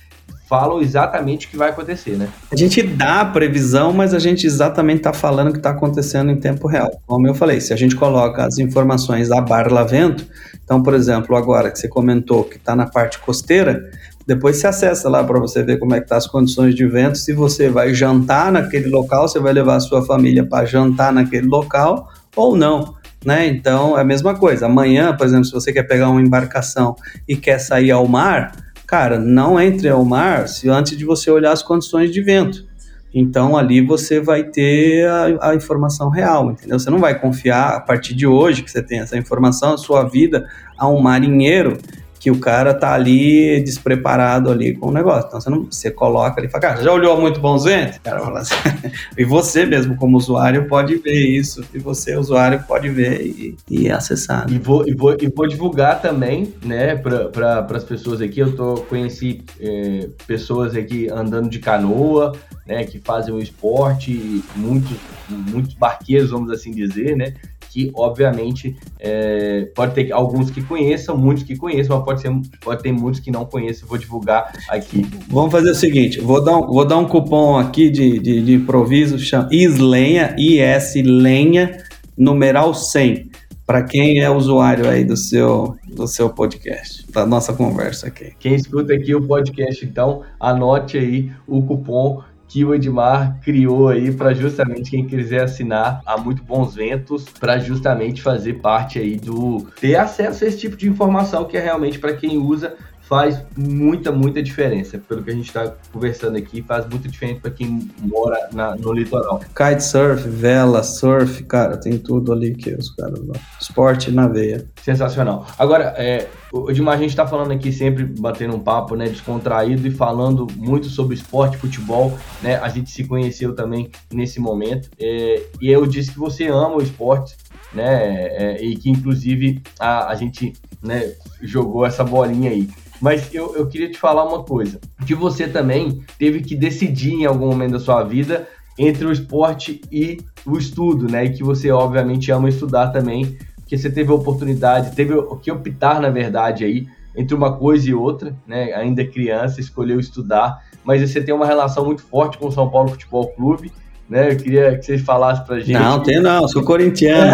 falam exatamente o que vai acontecer, né? A gente dá a previsão, mas a gente exatamente está falando o que está acontecendo em tempo real. Como eu falei, se a gente coloca as informações a barla vento, então, por exemplo, agora que você comentou que está na parte costeira, depois você acessa lá para você ver como é que tá as condições de vento, se você vai jantar naquele local, você vai levar a sua família para jantar naquele local ou não né? Então é a mesma coisa. Amanhã, por exemplo, se você quer pegar uma embarcação e quer sair ao mar, cara, não entre ao mar se antes de você olhar as condições de vento. Então ali você vai ter a, a, informação real, entendeu? Você não vai confiar a partir de hoje que você tem essa informação, a sua vida a um marinheiro que o cara tá ali despreparado ali com o negócio. Então você, não, você coloca ali e fala, cara, já olhou muito bons ventos? Cara, fala assim, (laughs) e você mesmo como usuário pode ver isso, e você usuário pode ver e, e acessar. E, vou, e, vou, e vou divulgar também, né, para pra, as pessoas aqui, eu tô, conheci é, pessoas aqui andando de canoa, né, que fazem o esporte, muitos, muitos barqueiros, vamos assim dizer, né, que obviamente é, pode ter alguns que conheçam, muitos que conheçam, mas pode, ser, pode ter muitos que não conheçam. Vou divulgar aqui. Vamos fazer o seguinte: vou dar um, vou dar um cupom aqui de, de, de improviso, chama ISLENHA, IS Lenha, numeral 100 para quem é usuário aí do seu, do seu podcast, da nossa conversa aqui. Quem escuta aqui o podcast, então, anote aí o cupom que o Edmar criou aí para justamente quem quiser assinar a muito bons ventos para justamente fazer parte aí do ter acesso a esse tipo de informação que é realmente para quem usa faz muita, muita diferença. Pelo que a gente está conversando aqui, faz muita diferença para quem mora na, no litoral. Kitesurf, vela, surf, cara, tem tudo ali que os caras. Esporte na veia. Sensacional. Agora, é, Edmar, a gente está falando aqui sempre, batendo um papo, né, descontraído e falando muito sobre esporte, futebol, né? A gente se conheceu também nesse momento. É, e eu disse que você ama o esporte, né? É, e que inclusive a, a gente né, jogou essa bolinha aí. Mas eu, eu queria te falar uma coisa: que você também teve que decidir em algum momento da sua vida entre o esporte e o estudo, né? E que você, obviamente, ama estudar também, porque você teve a oportunidade, teve o que optar, na verdade, aí, entre uma coisa e outra, né? Ainda criança, escolheu estudar, mas você tem uma relação muito forte com o São Paulo Futebol Clube né? Eu queria que vocês falassem pra gente. Não, tem não, sou corintiano,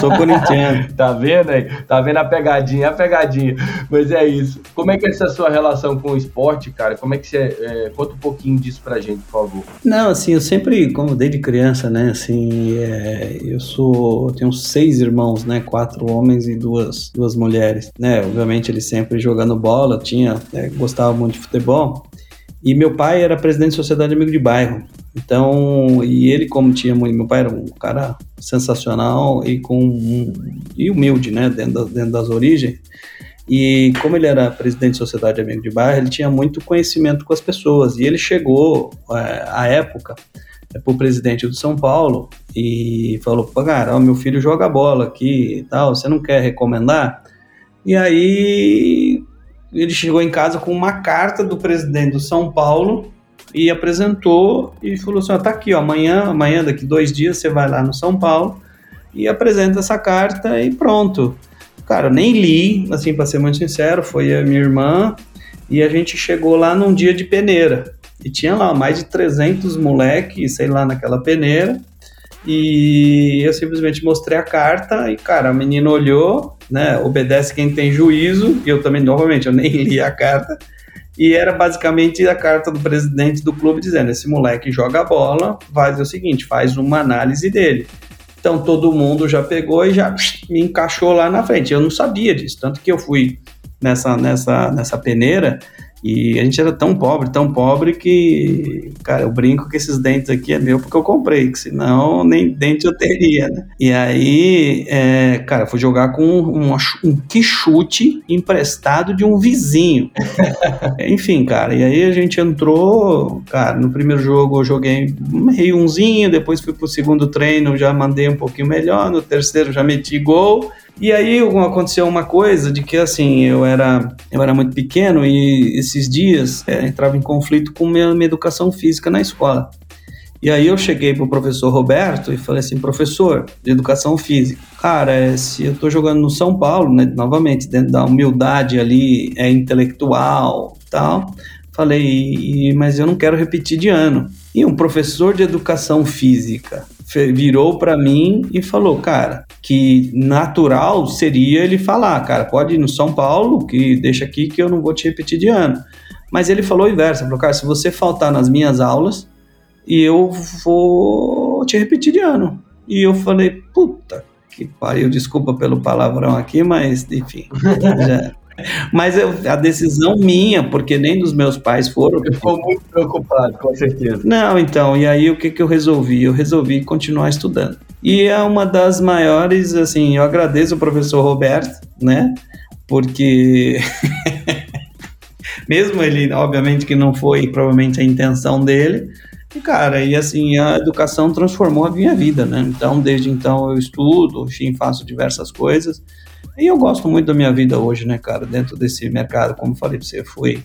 sou corintiano. (laughs) tá vendo aí? Tá vendo a pegadinha, a pegadinha. Mas é isso. Como é que é essa sua relação com o esporte, cara? Como é que você. É, conta um pouquinho disso pra gente, por favor. Não, assim, eu sempre, como desde criança, né? Assim, é, eu sou. Eu tenho seis irmãos, né? Quatro homens e duas, duas mulheres, né? Obviamente eles sempre jogando bola, tinha, é, gostava muito de futebol. E meu pai era presidente da Sociedade Amigo de Bairro. Então, e ele, como tinha muito. Meu pai era um cara sensacional e com e humilde, né, dentro, da, dentro das origens. E como ele era presidente da Sociedade Amigo de Bairro, ele tinha muito conhecimento com as pessoas. E ele chegou, é, à época, é, para o presidente do São Paulo e falou: cara, ó, meu filho joga bola aqui e tal, você não quer recomendar? E aí ele chegou em casa com uma carta do presidente do São Paulo e apresentou e falou assim: ó, tá aqui, ó, amanhã, amanhã, daqui dois dias, você vai lá no São Paulo e apresenta essa carta e pronto. cara, eu nem li, assim, para ser muito sincero, foi a minha irmã e a gente chegou lá num dia de peneira. E tinha lá mais de 300 moleques, sei lá, naquela peneira. E eu simplesmente mostrei a carta e, cara, a menina olhou, né? Obedece quem tem juízo. E eu também, novamente, eu nem (laughs) li a carta. E era basicamente a carta do presidente do clube dizendo: esse moleque joga bola, faz o seguinte, faz uma análise dele. Então todo mundo já pegou e já me encaixou lá na frente. Eu não sabia disso, tanto que eu fui nessa, nessa, nessa peneira e a gente era tão pobre, tão pobre que, cara, eu brinco que esses dentes aqui é meu porque eu comprei, que senão nem dente eu teria, né? E aí, é, cara, fui jogar com um, um quichute emprestado de um vizinho. (laughs) Enfim, cara, e aí a gente entrou, cara, no primeiro jogo eu joguei meio umzinho, depois fui pro segundo treino, já mandei um pouquinho melhor, no terceiro já meti gol. E aí aconteceu uma coisa de que assim, eu era, eu era muito pequeno e esses dias é, entrava em conflito com minha, minha educação física na escola. E aí eu cheguei pro professor Roberto e falei assim, professor de educação física, cara, é, se eu tô jogando no São Paulo, né, novamente, dentro da humildade ali, é intelectual tal, falei, mas eu não quero repetir de ano. E um professor de educação física virou para mim e falou, cara, que natural seria ele falar, cara, pode ir no São Paulo, que deixa aqui que eu não vou te repetir de ano. Mas ele falou o inverso, falou, cara, se você faltar nas minhas aulas, e eu vou te repetir de ano. E eu falei, puta que pariu, desculpa pelo palavrão aqui, mas enfim, (laughs) já, mas eu, a decisão minha, porque nem dos meus pais foram. Eu ficou muito preocupado, com certeza. Não, então, e aí o que, que eu resolvi? Eu resolvi continuar estudando. E é uma das maiores, assim, eu agradeço o professor Roberto, né? Porque. (laughs) Mesmo ele, obviamente, que não foi provavelmente a intenção dele, e, cara, e assim, a educação transformou a minha vida, né? Então, desde então eu estudo, enfim, faço diversas coisas. E eu gosto muito da minha vida hoje, né, cara, dentro desse mercado, como falei para você, fui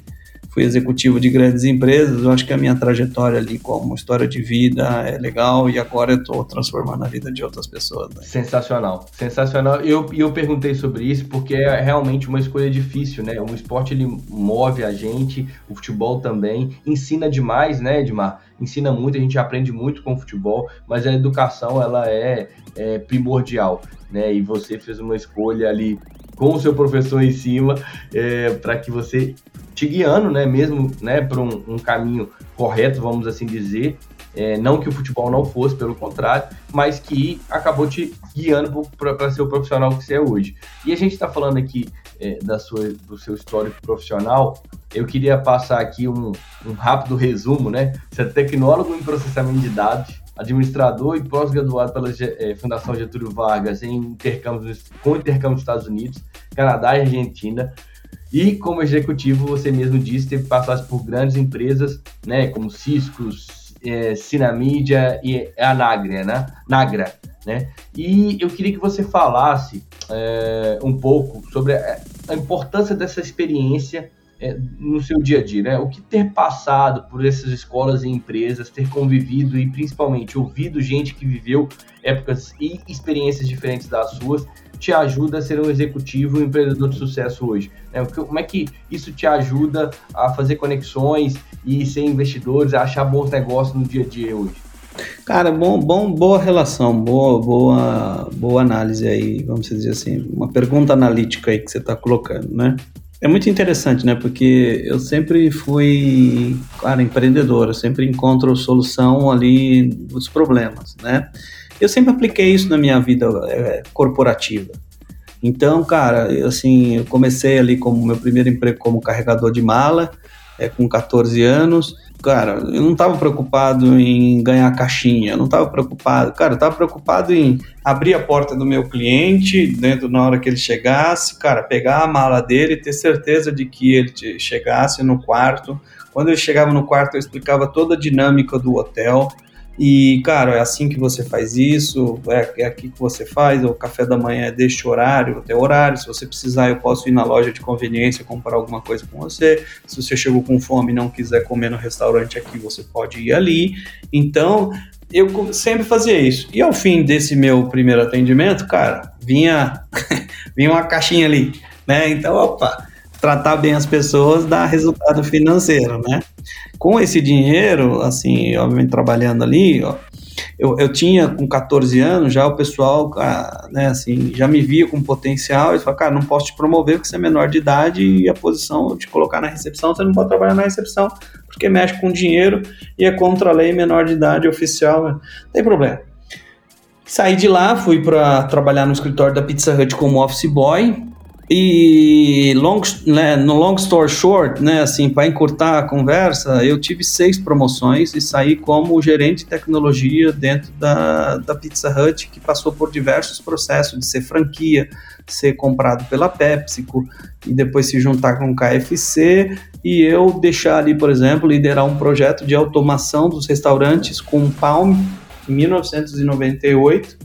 fui executivo de grandes empresas, eu acho que a minha trajetória ali como história de vida é legal e agora eu estou transformando a vida de outras pessoas. Né? Sensacional, sensacional. E eu, eu perguntei sobre isso porque é realmente uma escolha difícil, né? O esporte ele move a gente, o futebol também, ensina demais, né, Edmar? Ensina muito, a gente aprende muito com o futebol, mas a educação ela é, é primordial, né? E você fez uma escolha ali com o seu professor em cima é, para que você te guiando, né, mesmo, né, para um, um, caminho correto, vamos assim dizer. É, não que o futebol não fosse, pelo contrário, mas que acabou te guiando para ser o profissional que você é hoje. E a gente está falando aqui é, da sua, do seu histórico profissional. Eu queria passar aqui um, um rápido resumo, né? Você é tecnólogo em processamento de dados, administrador e pós-graduado pela é, Fundação Getúlio Vargas em intercâmbios, com intercâmbio nos Estados Unidos, Canadá e Argentina. E como executivo, você mesmo disse, teve passagem por grandes empresas, né, como Cisco, é, Cinamídia e a Nagra, né? Nagra, né? E eu queria que você falasse é, um pouco sobre a, a, importância dessa experiência é, no seu dia a dia, né? O que ter passado por essas escolas e empresas, ter convivido e principalmente ouvido gente que viveu épocas e experiências diferentes das suas, te ajuda a ser um executivo um empreendedor de sucesso hoje? Né? Como é que isso te ajuda a fazer conexões e ser investidores, a achar bons negócios no dia a dia hoje? Cara, bom, bom, boa relação, boa, boa, boa análise aí, vamos dizer assim, uma pergunta analítica aí que você está colocando, né? É muito interessante, né? Porque eu sempre fui, cara, empreendedor, eu sempre encontro solução ali dos problemas, né? Eu sempre apliquei isso na minha vida é, corporativa. Então, cara, assim, eu comecei ali como meu primeiro emprego como carregador de mala, é, com 14 anos. Cara, eu não estava preocupado em ganhar caixinha, eu não estava preocupado. Cara, eu estava preocupado em abrir a porta do meu cliente dentro na hora que ele chegasse, cara, pegar a mala dele, ter certeza de que ele chegasse no quarto. Quando ele chegava no quarto, eu explicava toda a dinâmica do hotel e, cara, é assim que você faz isso, é, é aqui que você faz, o café da manhã é deste horário até horário. Se você precisar, eu posso ir na loja de conveniência comprar alguma coisa com você. Se você chegou com fome e não quiser comer no restaurante aqui, você pode ir ali. Então, eu sempre fazia isso. E ao fim desse meu primeiro atendimento, cara, vinha (laughs) vinha uma caixinha ali, né? Então, opa, tratar bem as pessoas dá resultado financeiro, né? Com esse dinheiro, assim, obviamente trabalhando ali, ó, eu, eu tinha com 14 anos, já o pessoal, ah, né, assim, já me via com potencial, e falava, cara, não posso te promover porque você é menor de idade e a posição de colocar na recepção, você não pode trabalhar na recepção, porque mexe com dinheiro e é contra a lei menor de idade oficial, não tem problema. Saí de lá, fui para trabalhar no escritório da Pizza Hut como office boy, e long, né, no long story short, né, assim, para encurtar a conversa, eu tive seis promoções e saí como gerente de tecnologia dentro da, da Pizza Hut, que passou por diversos processos de ser franquia, ser comprado pela PepsiCo e depois se juntar com o KFC e eu deixar ali, por exemplo, liderar um projeto de automação dos restaurantes com Palm em 1998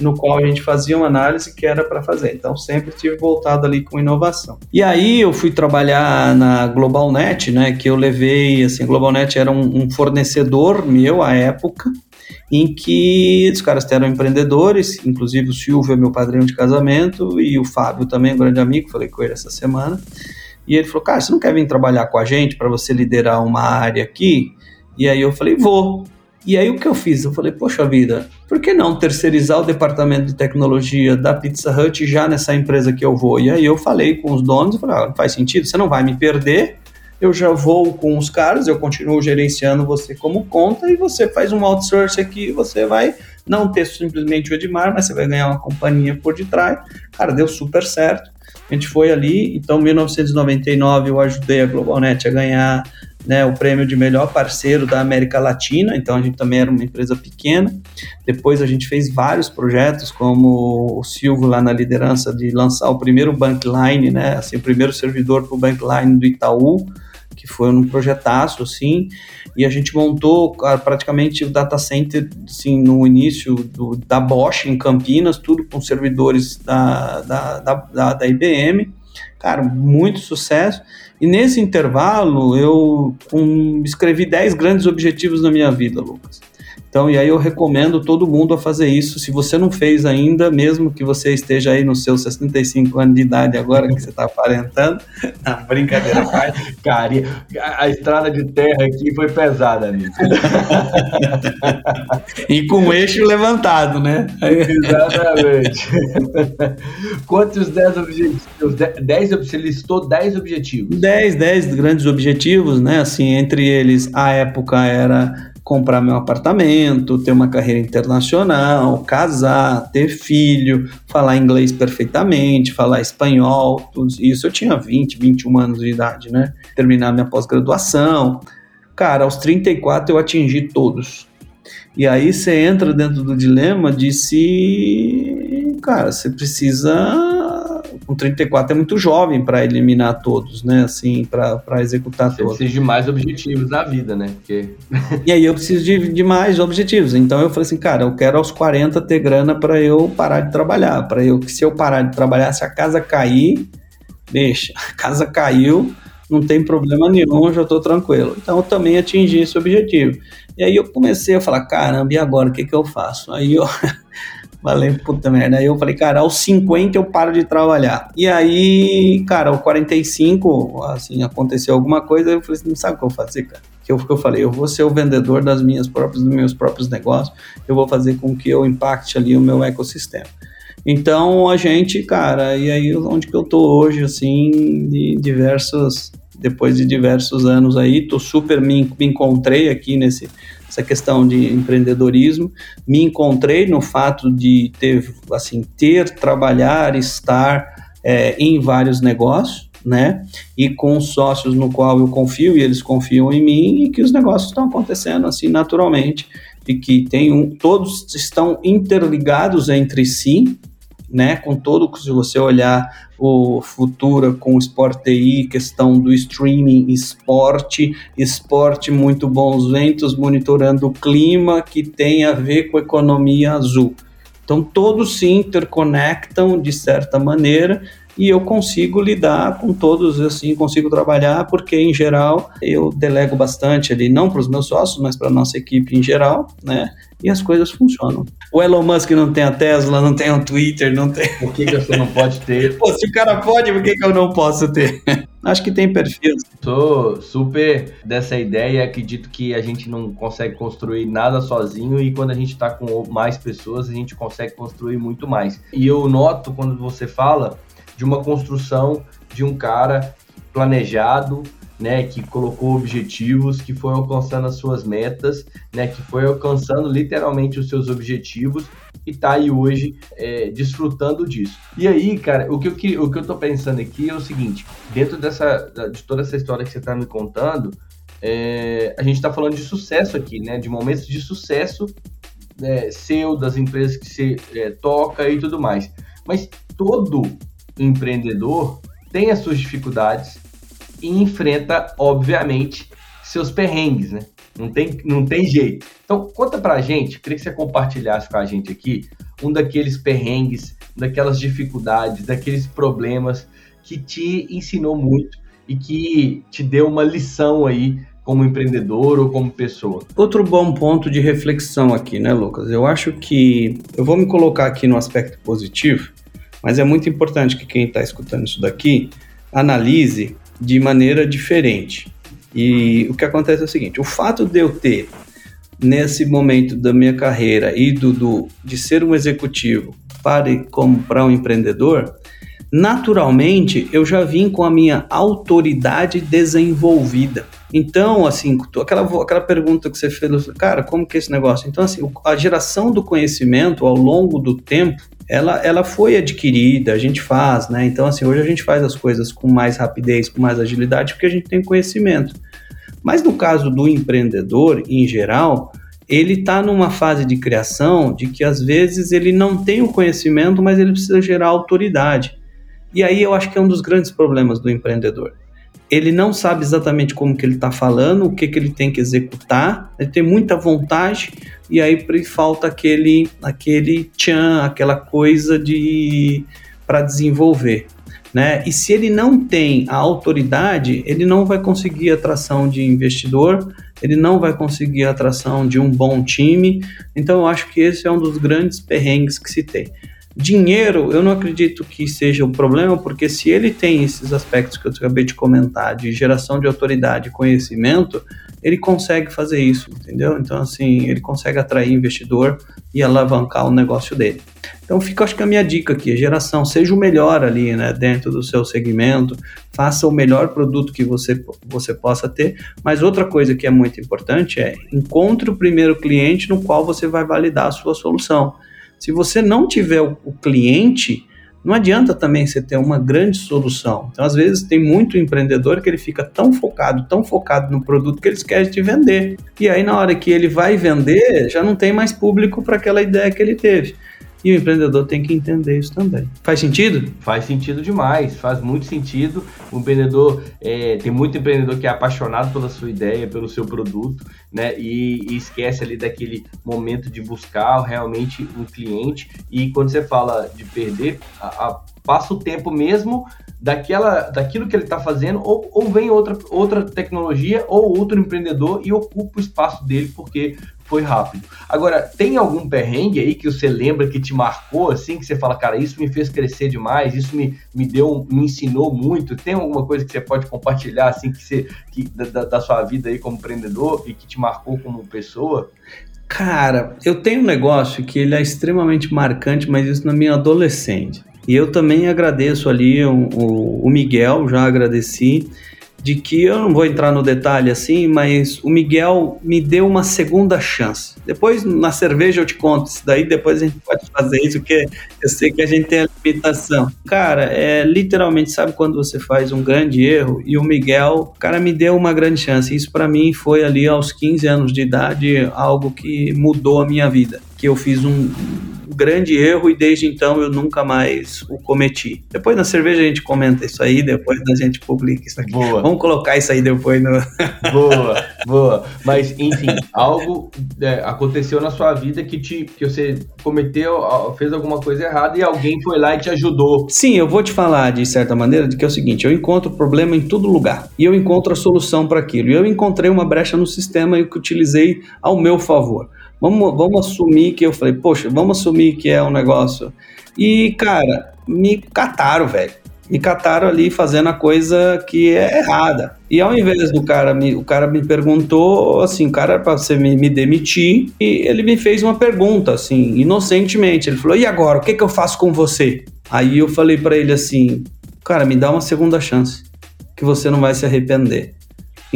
no qual a gente fazia uma análise que era para fazer. Então sempre tive voltado ali com inovação. E aí eu fui trabalhar na GlobalNet, né, que eu levei, assim, GlobalNet era um, um fornecedor meu à época, em que os caras eram empreendedores, inclusive o Silvio é meu padrinho de casamento e o Fábio também, um grande amigo, falei com ele essa semana. E ele falou: Cara, você não quer vir trabalhar com a gente para você liderar uma área aqui? E aí eu falei: Vou. E aí o que eu fiz? Eu falei, poxa vida, por que não terceirizar o departamento de tecnologia da Pizza Hut já nessa empresa que eu vou? E aí eu falei com os donos, falei, ah, faz sentido, você não vai me perder, eu já vou com os caras, eu continuo gerenciando você como conta e você faz um outsourcing aqui, você vai não ter simplesmente o Edmar, mas você vai ganhar uma companhia por detrás. Cara, deu super certo. A gente foi ali, então em 1999 eu ajudei a GlobalNet a ganhar né, o prêmio de melhor parceiro da América Latina, então a gente também era uma empresa pequena. Depois a gente fez vários projetos, como o Silvio lá na liderança de lançar o primeiro Bankline, né, assim, o primeiro servidor para o Bankline do Itaú, que foi um projetaço, assim, e a gente montou praticamente o data center, assim, no início do, da Bosch, em Campinas, tudo com servidores da, da, da, da, IBM, cara, muito sucesso, e nesse intervalo, eu escrevi 10 grandes objetivos na minha vida, Lucas. Então, e aí eu recomendo todo mundo a fazer isso. Se você não fez ainda, mesmo que você esteja aí nos seus 65 anos de idade agora, que você está aparentando, (laughs) não, brincadeira, cara. cara, a estrada de terra aqui foi pesada, amigo. (laughs) e com o eixo levantado, né? Exatamente. (laughs) Quantos 10 objetivos? 10, você listou 10 objetivos. 10, 10 grandes objetivos, né? Assim, entre eles, a época era comprar meu apartamento, ter uma carreira internacional, casar, ter filho, falar inglês perfeitamente, falar espanhol, tudo isso. Eu tinha 20, 21 anos de idade, né? Terminar minha pós-graduação. Cara, aos 34 eu atingi todos. E aí você entra dentro do dilema de se, cara, você precisa com 34 é muito jovem para eliminar todos, né? Assim, para executar Você todos. Precisa de mais objetivos na vida, né? Porque... e aí eu preciso de, de mais objetivos. Então eu falei assim, cara, eu quero aos 40 ter grana para eu parar de trabalhar. Para eu, se eu parar de trabalhar, se a casa cair, deixa, a casa caiu, não tem problema nenhum, já estou tranquilo. Então eu também atingi esse objetivo. E aí eu comecei a falar, caramba, e agora o que, que eu faço? Aí eu (laughs) Falei, puta merda. Aí eu falei, cara, aos 50 eu paro de trabalhar. E aí, cara, aos 45, assim, aconteceu alguma coisa, eu falei assim, não sabe o que eu vou fazer, cara? Que eu, que eu falei, eu vou ser o vendedor das minhas próprias, dos meus próprios negócios, eu vou fazer com que eu impacte ali o meu ecossistema. Então a gente, cara, e aí onde que eu tô hoje, assim, de diversos, depois de diversos anos aí, tô super, me, me encontrei aqui nesse, essa questão de empreendedorismo. Me encontrei no fato de ter, assim, ter, trabalhar, estar é, em vários negócios, né? E com sócios no qual eu confio e eles confiam em mim e que os negócios estão acontecendo assim naturalmente e que tem um, todos estão interligados entre si, né? Com todo, se você olhar o Futura com o Sport TI, questão do streaming esporte, esporte muito bons ventos, monitorando o clima que tem a ver com economia azul. Então todos se interconectam de certa maneira e eu consigo lidar com todos assim, consigo trabalhar porque em geral eu delego bastante ali, não para os meus sócios, mas para nossa equipe em geral, né? E as coisas funcionam. O Elon Musk não tem a Tesla, não tem o Twitter, não tem. Por que, que você não pode ter? (laughs) Pô, se o cara pode, por que, que eu não posso ter? (laughs) Acho que tem perfil. Sou super dessa ideia. Acredito que a gente não consegue construir nada sozinho e quando a gente está com mais pessoas, a gente consegue construir muito mais. E eu noto quando você fala de uma construção de um cara planejado, né, que colocou objetivos, que foi alcançando as suas metas, né, que foi alcançando literalmente os seus objetivos e tá aí hoje é, desfrutando disso. E aí, cara, o que, eu, o que eu tô pensando aqui é o seguinte: dentro dessa, de toda essa história que você tá me contando, é, a gente tá falando de sucesso aqui, né, de momentos de sucesso é, seu, das empresas que você é, toca e tudo mais. Mas todo empreendedor tem as suas dificuldades e enfrenta, obviamente, seus perrengues, né? Não tem, não tem jeito. Então, conta pra gente, queria que você compartilhasse com a gente aqui um daqueles perrengues, daquelas dificuldades, daqueles problemas que te ensinou muito e que te deu uma lição aí como empreendedor ou como pessoa. Outro bom ponto de reflexão aqui, né, Lucas? Eu acho que eu vou me colocar aqui no aspecto positivo, mas é muito importante que quem está escutando isso daqui analise de maneira diferente. E o que acontece é o seguinte: o fato de eu ter, nesse momento da minha carreira, ido do, de ser um executivo para como para um empreendedor, naturalmente eu já vim com a minha autoridade desenvolvida. Então, assim, aquela, aquela pergunta que você fez, cara, como que é esse negócio? Então, assim, a geração do conhecimento ao longo do tempo ela, ela foi adquirida, a gente faz, né? Então, assim, hoje a gente faz as coisas com mais rapidez, com mais agilidade, porque a gente tem conhecimento. Mas no caso do empreendedor, em geral, ele está numa fase de criação de que às vezes ele não tem o conhecimento, mas ele precisa gerar autoridade. E aí eu acho que é um dos grandes problemas do empreendedor ele não sabe exatamente como que ele está falando, o que, que ele tem que executar, ele tem muita vontade e aí falta aquele, aquele tchan, aquela coisa de para desenvolver. Né? E se ele não tem a autoridade, ele não vai conseguir atração de investidor, ele não vai conseguir atração de um bom time. Então eu acho que esse é um dos grandes perrengues que se tem. Dinheiro, eu não acredito que seja um problema, porque se ele tem esses aspectos que eu acabei de comentar, de geração de autoridade e conhecimento, ele consegue fazer isso, entendeu? Então, assim, ele consegue atrair investidor e alavancar o negócio dele. Então, fica, acho que a minha dica aqui, geração, seja o melhor ali, né, dentro do seu segmento, faça o melhor produto que você, você possa ter, mas outra coisa que é muito importante é encontre o primeiro cliente no qual você vai validar a sua solução. Se você não tiver o, cliente, não adianta também você ter uma grande solução. Então, às vezes, tem muito empreendedor que ele fica tão focado, tão focado no produto que eles querem te vender. E aí, na hora que ele vai vender, já não tem mais público para aquela ideia que ele teve. E o empreendedor tem que entender isso também. Faz sentido? Faz sentido demais, faz muito sentido. O empreendedor, é, tem muito empreendedor que é apaixonado pela sua ideia, pelo seu produto, né? E, e esquece ali daquele momento de buscar realmente um cliente. E quando você fala de perder, a, a, passa o tempo mesmo daquela, daquilo que ele está fazendo, ou, ou vem outra, outra tecnologia ou outro empreendedor e ocupa o espaço dele porque foi rápido. Agora, tem algum perrengue aí que você lembra que te marcou, assim, que você fala, cara, isso me fez crescer demais, isso me, me deu, me ensinou muito? Tem alguma coisa que você pode compartilhar, assim, que você, que, da, da sua vida aí como empreendedor e que te marcou como pessoa? Cara, eu tenho um negócio que ele é extremamente marcante, mas isso na minha adolescente. E eu também agradeço ali o, o Miguel, já agradeci, de que eu não vou entrar no detalhe assim, mas o Miguel me deu uma segunda chance. Depois na cerveja eu te conto isso daí, depois a gente pode fazer isso, porque eu sei que a gente tem a limitação. Cara, é literalmente, sabe quando você faz um grande erro e o Miguel, cara me deu uma grande chance. Isso para mim foi ali aos 15 anos de idade algo que mudou a minha vida. Que eu fiz um grande erro e desde então eu nunca mais o cometi. Depois na cerveja a gente comenta isso aí, depois a gente publica isso aqui. Boa. Vamos colocar isso aí depois no. (laughs) Boa, boa. Mas, enfim, algo é, aconteceu na sua vida que, te, que você cometeu, fez alguma coisa errada e alguém foi lá e te ajudou. Sim, eu vou te falar de certa maneira de que é o seguinte: eu encontro problema em todo lugar e eu encontro a solução para aquilo. E eu encontrei uma brecha no sistema e que utilizei ao meu favor. Vamos, vamos assumir que eu falei, poxa, vamos assumir que é um negócio. E, cara, me cataram, velho. Me cataram ali fazendo a coisa que é errada. E ao invés do cara me, o cara me perguntou assim, cara, para você me, me, demitir, e ele me fez uma pergunta assim, inocentemente. Ele falou: "E agora, o que que eu faço com você?" Aí eu falei para ele assim: "Cara, me dá uma segunda chance, que você não vai se arrepender."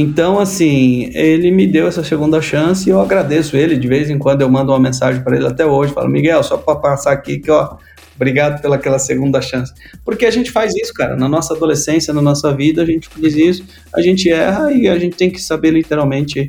Então, assim, ele me deu essa segunda chance e eu agradeço ele. De vez em quando eu mando uma mensagem para ele até hoje, falo, Miguel, só para passar aqui que, ó, obrigado pelaquela segunda chance. Porque a gente faz isso, cara. Na nossa adolescência, na nossa vida, a gente faz isso, a gente erra e a gente tem que saber literalmente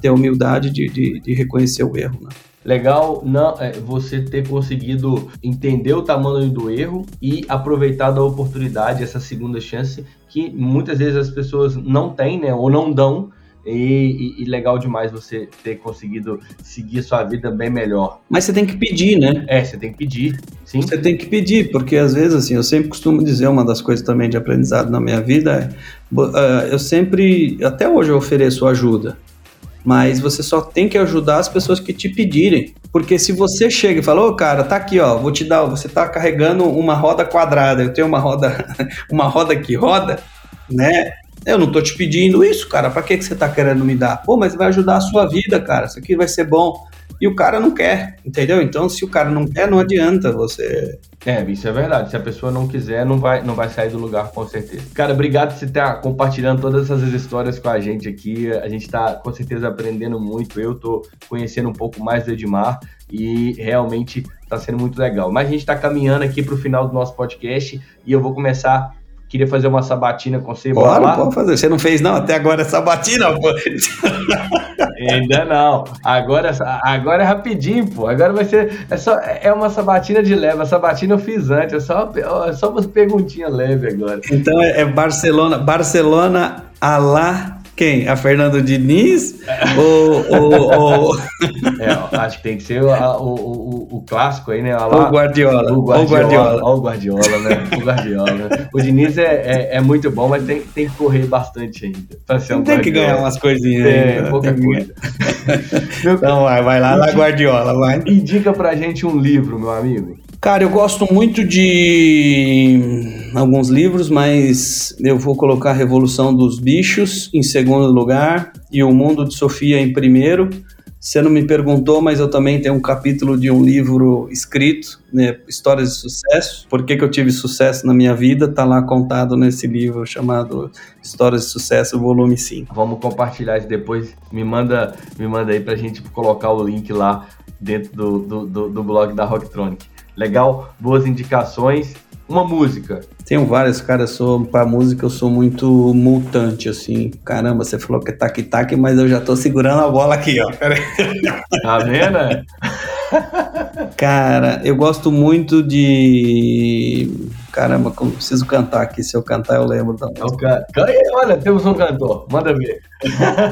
ter a humildade de, de, de reconhecer o erro, né? Legal não, é, você ter conseguido entender o tamanho do erro e aproveitar da oportunidade, essa segunda chance, que muitas vezes as pessoas não têm, né? Ou não dão. E, e, e, legal demais você ter conseguido seguir sua vida bem melhor. Mas você tem que pedir, né? É, você tem que pedir, sim. Você tem que pedir, porque às vezes, assim, eu sempre costumo dizer uma das coisas também de aprendizado na minha vida é, uh, eu sempre, até hoje eu ofereço ajuda mas você só tem que ajudar as pessoas que te pedirem. Porque se você chega e fala, ô oh, cara, tá aqui, ó, vou te dar, você tá carregando uma roda quadrada, eu tenho uma roda, (laughs) uma roda que roda, né? Eu não tô te pedindo isso, cara, pra que, que você tá querendo me dar? Pô, mas vai ajudar a sua vida, cara, isso aqui vai ser bom e o cara não quer, entendeu? Então, se o cara não quer, não adianta você. É, isso é verdade. Se a pessoa não quiser, não vai, não vai sair do lugar, com certeza. Cara, obrigado por você estar compartilhando todas essas histórias com a gente aqui. A gente está, com certeza, aprendendo muito. Eu tô conhecendo um pouco mais do Edmar e realmente está sendo muito legal. Mas a gente está caminhando aqui para o final do nosso podcast e eu vou começar Queria fazer uma sabatina com você. Bora, pode fazer. Você não fez, não? Até agora é sabatina, pô. Ainda não. Agora, agora é rapidinho, pô. Agora vai ser. É, só, é uma sabatina de leve. A sabatina eu fiz antes. É só, é só umas perguntinhas leves agora. Então é, é Barcelona. Barcelona Alá quem? A Fernando Diniz? ou, ou, ou... É, acho que tem que ser o, o, o, o clássico aí, né? Lá, o Guardiola. O Guardiola. O Guardiola, o Guardiola né? O Guardiola. O Diniz é, é, é, muito bom, mas tem, tem que correr bastante ainda. Pra ser um tem Guardiola. que ganhar umas coisinhas. É, pouca coisa. então vai, vai lá na Guardiola, vai. Indica pra gente um livro, meu amigo. Cara, eu gosto muito de alguns livros, mas eu vou colocar Revolução dos Bichos em segundo lugar e O Mundo de Sofia em primeiro. Você não me perguntou, mas eu também tenho um capítulo de um livro escrito, né, Histórias de Sucesso. Por que, que eu tive sucesso na minha vida? Está lá contado nesse livro chamado Histórias de Sucesso, volume 5. Vamos compartilhar isso depois. Me manda, me manda aí para a gente colocar o link lá dentro do, do, do, do blog da Rocktronic. Legal, boas indicações. Uma música. Tenho várias, cara. Eu sou, pra música, eu sou muito multante, assim. Caramba, você falou que é tac-tac, mas eu já tô segurando a bola aqui, ó. Tá vendo? cara, eu gosto muito de Caramba, como preciso cantar aqui. Se eu cantar, eu lembro da música. Olha, temos um cantor. Manda ver.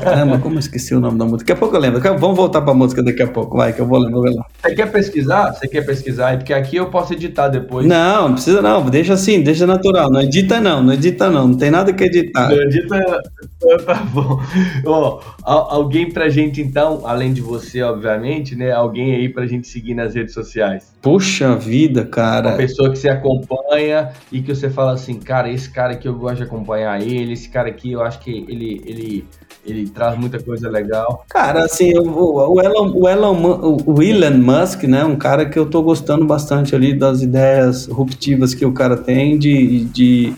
Caramba, como eu esqueci o nome da música. Daqui a pouco eu lembro. Vamos voltar pra música daqui a pouco, vai, que eu vou lembrar. Você quer pesquisar? Você quer pesquisar? Porque aqui eu posso editar depois. Não, não precisa não. Deixa assim, deixa natural. Não edita não, não edita não. Não tem nada que editar. Não edita. (laughs) Tá bom. Ó, alguém pra gente então, além de você, obviamente, né? Alguém aí pra gente seguir nas redes sociais. Puxa vida, cara. Uma pessoa que você acompanha e que você fala assim, cara, esse cara aqui eu gosto de acompanhar ele, esse cara aqui eu acho que ele, ele, ele traz muita coisa legal. Cara, assim, o, o, Elon, o, Elon, o Elon Musk, né, um cara que eu tô gostando bastante ali das ideias ruptivas que o cara tem de, de,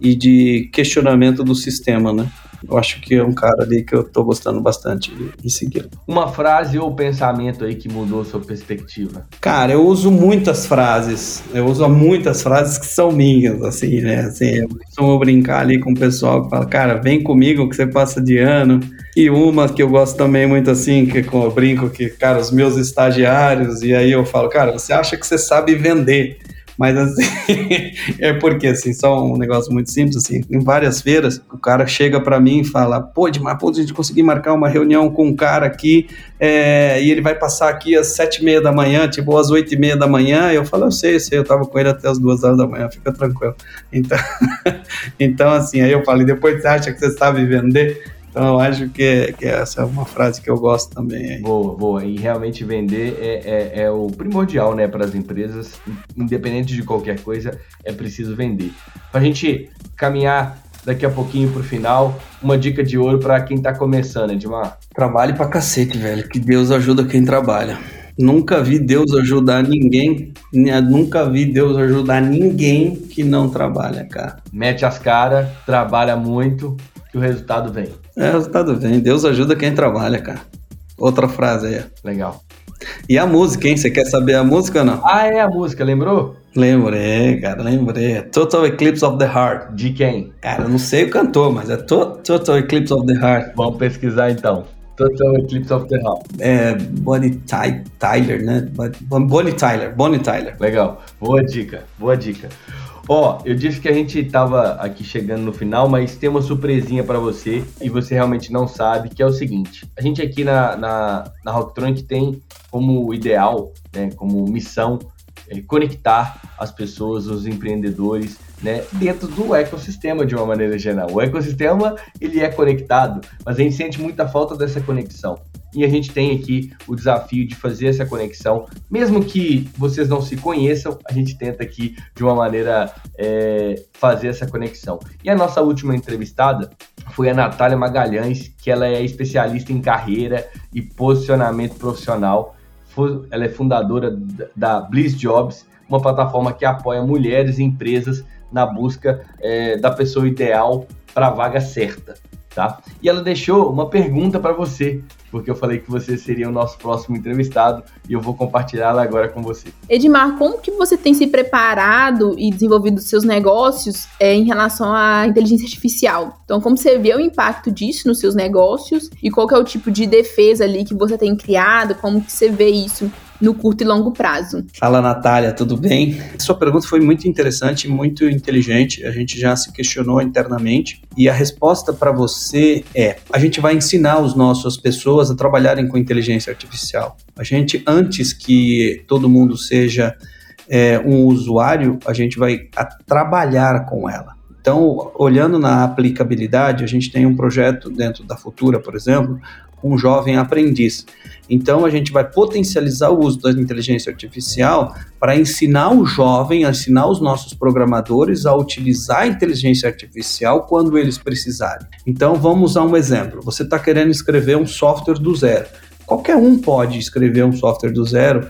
e de questionamento do sistema, né? Eu acho que é um cara ali que eu tô gostando bastante de seguir. Uma frase ou pensamento aí que mudou sua perspectiva? Cara, eu uso muitas frases. Eu uso muitas frases que são minhas, assim, né? Assim, eu costumo brincar ali com o pessoal que fala, cara, vem comigo que você passa de ano. E uma que eu gosto também muito assim, que eu brinco que, cara, os meus estagiários, e aí eu falo, cara, você acha que você sabe vender? Mas assim, (laughs) é porque assim, só um negócio muito simples assim, em várias feiras, o cara chega para mim e fala: "Pô, demais, pô, a gente conseguir marcar uma reunião com um cara aqui, é, e ele vai passar aqui às sete e meia da manhã, tipo às oito e meia da manhã". Eu falo: "Eu sei, eu sei, eu tava com ele até as duas horas da manhã, fica tranquilo". Então, (laughs) então assim, aí eu falo: e "Depois você acha que você sabe vender?" Então eu acho que, que, essa é uma frase que eu gosto também. Aí. Boa, boa. E realmente vender é, é, é o primordial né, para as empresas, independente de qualquer coisa, é preciso vender. Para a gente caminhar daqui a pouquinho para o final, uma dica de ouro para quem está começando, Edmar. Trabalhe para cacete, velho, que Deus ajuda quem trabalha. Nunca vi Deus ajudar ninguém, nunca vi Deus ajudar ninguém que não trabalha, cara. Mete as caras, trabalha muito, que o resultado vem. É, o resultado vem. Deus ajuda quem trabalha, cara. Outra frase aí. Legal. E a música, hein? Você quer saber a música ou não? Ah, é a música, lembrou? Lembrei, cara, lembrei. Total Eclipse of the Heart. De quem? Cara, não sei o cantor, mas é to Total Eclipse of the Heart. Vamos pesquisar então. Total Eclipse of the Heart. É, Bonnie Tyler, né? Bonnie Tyler, Bonnie Tyler. Legal. Boa dica, boa dica. Ó, eu disse que a gente estava aqui chegando no final, mas tem uma surpresinha para você e você realmente não sabe, que é o seguinte. A gente aqui na, na, na Rocktronic tem como ideal, né, como missão, é, conectar as pessoas, os empreendedores, né, dentro do ecossistema de uma maneira geral. O ecossistema ele é conectado, mas a gente sente muita falta dessa conexão e a gente tem aqui o desafio de fazer essa conexão. Mesmo que vocês não se conheçam, a gente tenta aqui de uma maneira é, fazer essa conexão. E a nossa última entrevistada foi a Natália Magalhães, que ela é especialista em carreira e posicionamento profissional. Ela é fundadora da Bliss Jobs, uma plataforma que apoia mulheres e empresas na busca é, da pessoa ideal para a vaga certa. Tá? E ela deixou uma pergunta para você porque eu falei que você seria o nosso próximo entrevistado e eu vou compartilhá-la agora com você. Edmar, como que você tem se preparado e desenvolvido seus negócios é, em relação à inteligência artificial? Então, como você vê o impacto disso nos seus negócios e qual é o tipo de defesa ali que você tem criado? Como que você vê isso no curto e longo prazo. Fala, Natália, tudo bem? Sua pergunta foi muito interessante, muito inteligente. A gente já se questionou internamente e a resposta para você é: a gente vai ensinar os nossos pessoas a trabalharem com inteligência artificial. A gente, antes que todo mundo seja é, um usuário, a gente vai trabalhar com ela. Então, olhando na aplicabilidade, a gente tem um projeto dentro da Futura, por exemplo, um jovem aprendiz. Então a gente vai potencializar o uso da inteligência artificial para ensinar o jovem, ensinar os nossos programadores a utilizar a inteligência artificial quando eles precisarem. Então vamos usar um exemplo. Você está querendo escrever um software do zero. Qualquer um pode escrever um software do zero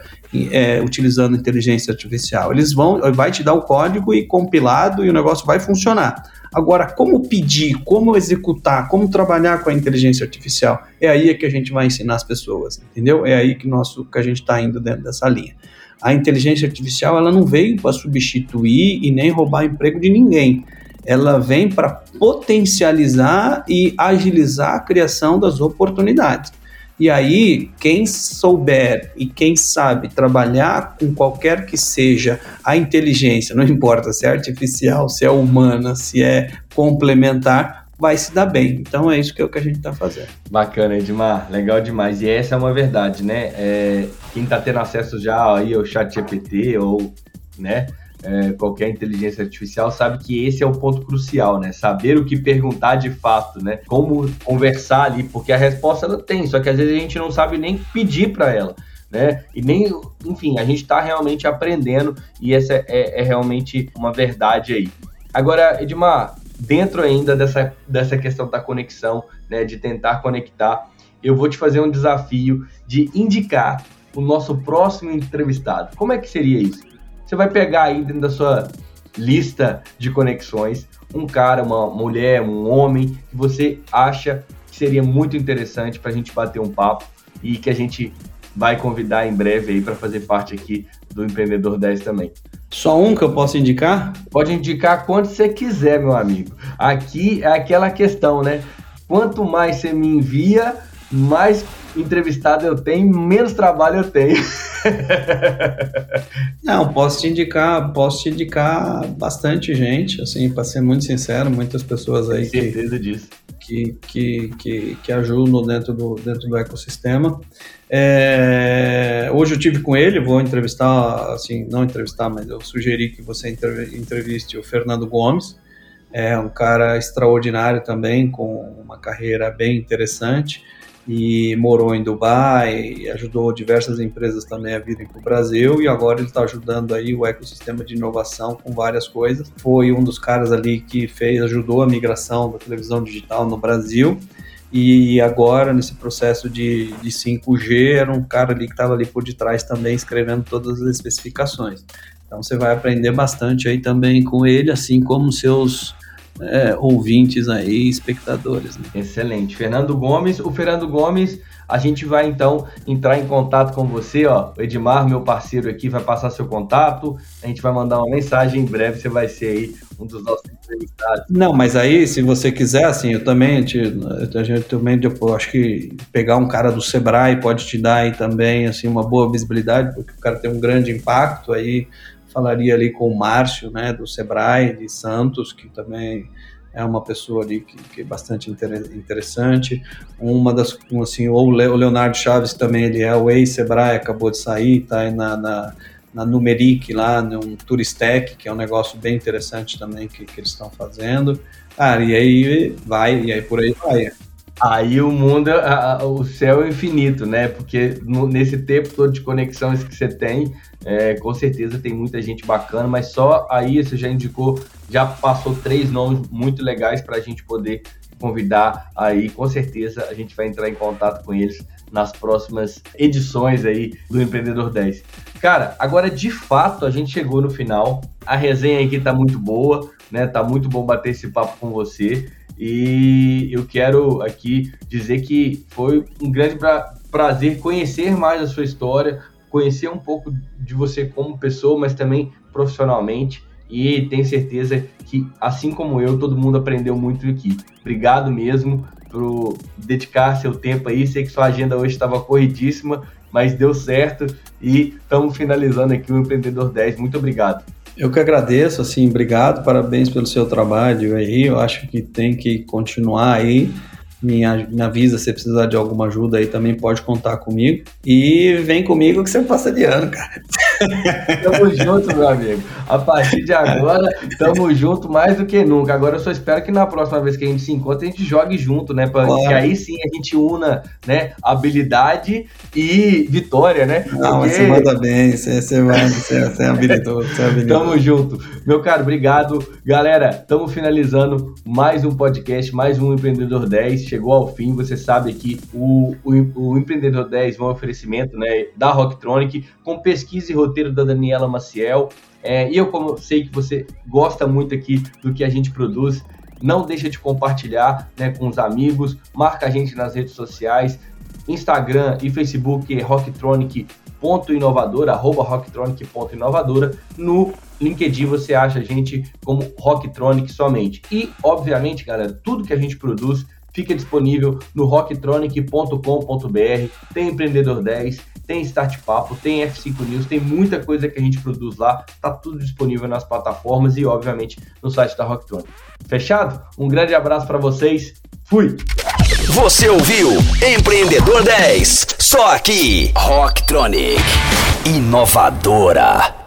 é, utilizando inteligência artificial. Eles vão, vai te dar o código e compilado e o negócio vai funcionar. Agora, como pedir, como executar, como trabalhar com a inteligência artificial, é aí que a gente vai ensinar as pessoas, entendeu? É aí que, nosso, que a gente está indo dentro dessa linha. A inteligência artificial ela não veio para substituir e nem roubar emprego de ninguém. Ela vem para potencializar e agilizar a criação das oportunidades. E aí, quem souber e quem sabe trabalhar com qualquer que seja a inteligência, não importa se é artificial, se é humana, se é complementar, vai se dar bem. Então é isso que é o que a gente está fazendo. Bacana, Edmar, legal demais. E essa é uma verdade, né? É, quem está tendo acesso já aí ao chat GPT ou, né? É, qualquer inteligência artificial sabe que esse é o ponto crucial, né? Saber o que perguntar de fato, né? Como conversar ali, porque a resposta ela tem, só que às vezes a gente não sabe nem pedir para ela. Né? E nem, enfim, a gente está realmente aprendendo e essa é, é, realmente uma verdade aí. Agora, Edmar, dentro ainda dessa, dessa questão da conexão, né, de tentar conectar, eu vou te fazer um desafio de indicar o nosso próximo entrevistado. Como é que seria isso? Você vai pegar aí dentro da sua lista de conexões, um cara, uma mulher, um homem que você acha que seria muito interessante para a gente bater um papo e que a gente vai convidar em breve aí para fazer parte aqui do Empreendedor 10 também. Só um que eu posso indicar? Pode indicar quando você quiser, meu amigo. Aqui é aquela questão, né? Quanto mais você me envia, mais entrevistado eu tenho, menos trabalho eu tenho. (laughs) Não, posso te indicar, posso te indicar bastante gente, assim, para ser muito sincero, muitas pessoas aí certeza que, disso. Que, que, que, que ajudam dentro do, dentro do ecossistema. É, hoje eu tive com ele, vou entrevistar, assim, não entrevistar, mas eu sugeri que você entreviste o Fernando Gomes. É um cara extraordinário também, com uma carreira bem interessante e morou em Dubai, ajudou diversas empresas também a virem para o Brasil e agora ele está ajudando aí o ecossistema de inovação com várias coisas. Foi um dos caras ali que fez, ajudou a migração da televisão digital no Brasil e agora nesse processo de, de 5G era um cara ali que estava ali por detrás também escrevendo todas as especificações. Então você vai aprender bastante aí também com ele, assim como seus é, ouvintes aí, espectadores. Né? Excelente. Fernando Gomes, o Fernando Gomes, a gente vai então entrar em contato com você, ó. O Edmar, meu parceiro aqui, vai passar seu contato. A gente vai mandar uma mensagem em breve, você vai ser aí um dos nossos entrevistados. Não, mas aí, se você quiser, assim, eu também, te, a gente também, eu acho que pegar um cara do Sebrae pode te dar aí também, assim, uma boa visibilidade, porque o cara tem um grande impacto aí falaria ali com o Márcio, né, do Sebrae, de Santos, que também é uma pessoa ali que, que é bastante interessante. Uma das, assim, ou o Leonardo Chaves também, ele é o ex-Sebrae, acabou de sair, está aí na, na, na Numeric lá, no Turistec, que é um negócio bem interessante também que, que eles estão fazendo. Ah, e aí vai, e aí por aí vai. Aí o mundo, a, o céu é infinito, né? Porque no, nesse tempo todo de conexões que você tem, é, com certeza tem muita gente bacana, mas só aí você já indicou, já passou três nomes muito legais para a gente poder convidar aí. Com certeza a gente vai entrar em contato com eles nas próximas edições aí do Empreendedor 10. Cara, agora de fato a gente chegou no final. A resenha aqui tá muito boa, né? Tá muito bom bater esse papo com você. E eu quero aqui dizer que foi um grande pra prazer conhecer mais a sua história, conhecer um pouco de você como pessoa, mas também profissionalmente. E tenho certeza que, assim como eu, todo mundo aprendeu muito aqui. Obrigado mesmo por dedicar seu tempo aí. Sei que sua agenda hoje estava corridíssima, mas deu certo e estamos finalizando aqui o Empreendedor 10. Muito obrigado. Eu que agradeço, assim, obrigado, parabéns pelo seu trabalho aí. Eu acho que tem que continuar aí me, me avisa se precisar de alguma ajuda aí, também pode contar comigo. E vem comigo que você passa de ano, cara. (laughs) Tamo junto, meu amigo. A partir de agora, tamo junto mais do que nunca. Agora eu só espero que na próxima vez que a gente se encontre, a gente jogue junto, né? Pra claro. que aí sim a gente una, né, habilidade e vitória, né? Não, Porque... você manda bem, você, você vai, você, você é habilidoso, você é habilidoso. Tamo junto. Meu caro, obrigado. Galera, estamos finalizando mais um podcast, mais um Empreendedor 10 chegou ao fim. Você sabe que o, o, o Empreendedor 10 é um oferecimento né, da Rocktronic, com pesquisa e roteiro da Daniela Maciel. É, e eu, como sei que você gosta muito aqui do que a gente produz, não deixa de compartilhar né, com os amigos, marca a gente nas redes sociais, Instagram e Facebook é rocktronic.inovadora, arroba rocktronic.inovadora. No LinkedIn você acha a gente como Rocktronic somente. E, obviamente, galera, tudo que a gente produz fica disponível no rocktronic.com.br. Tem Empreendedor 10, tem Start Papo, tem F5 News, tem muita coisa que a gente produz lá. Tá tudo disponível nas plataformas e, obviamente, no site da Rocktronic. Fechado? Um grande abraço para vocês. Fui! Você ouviu Empreendedor 10, só aqui, Rocktronic, inovadora.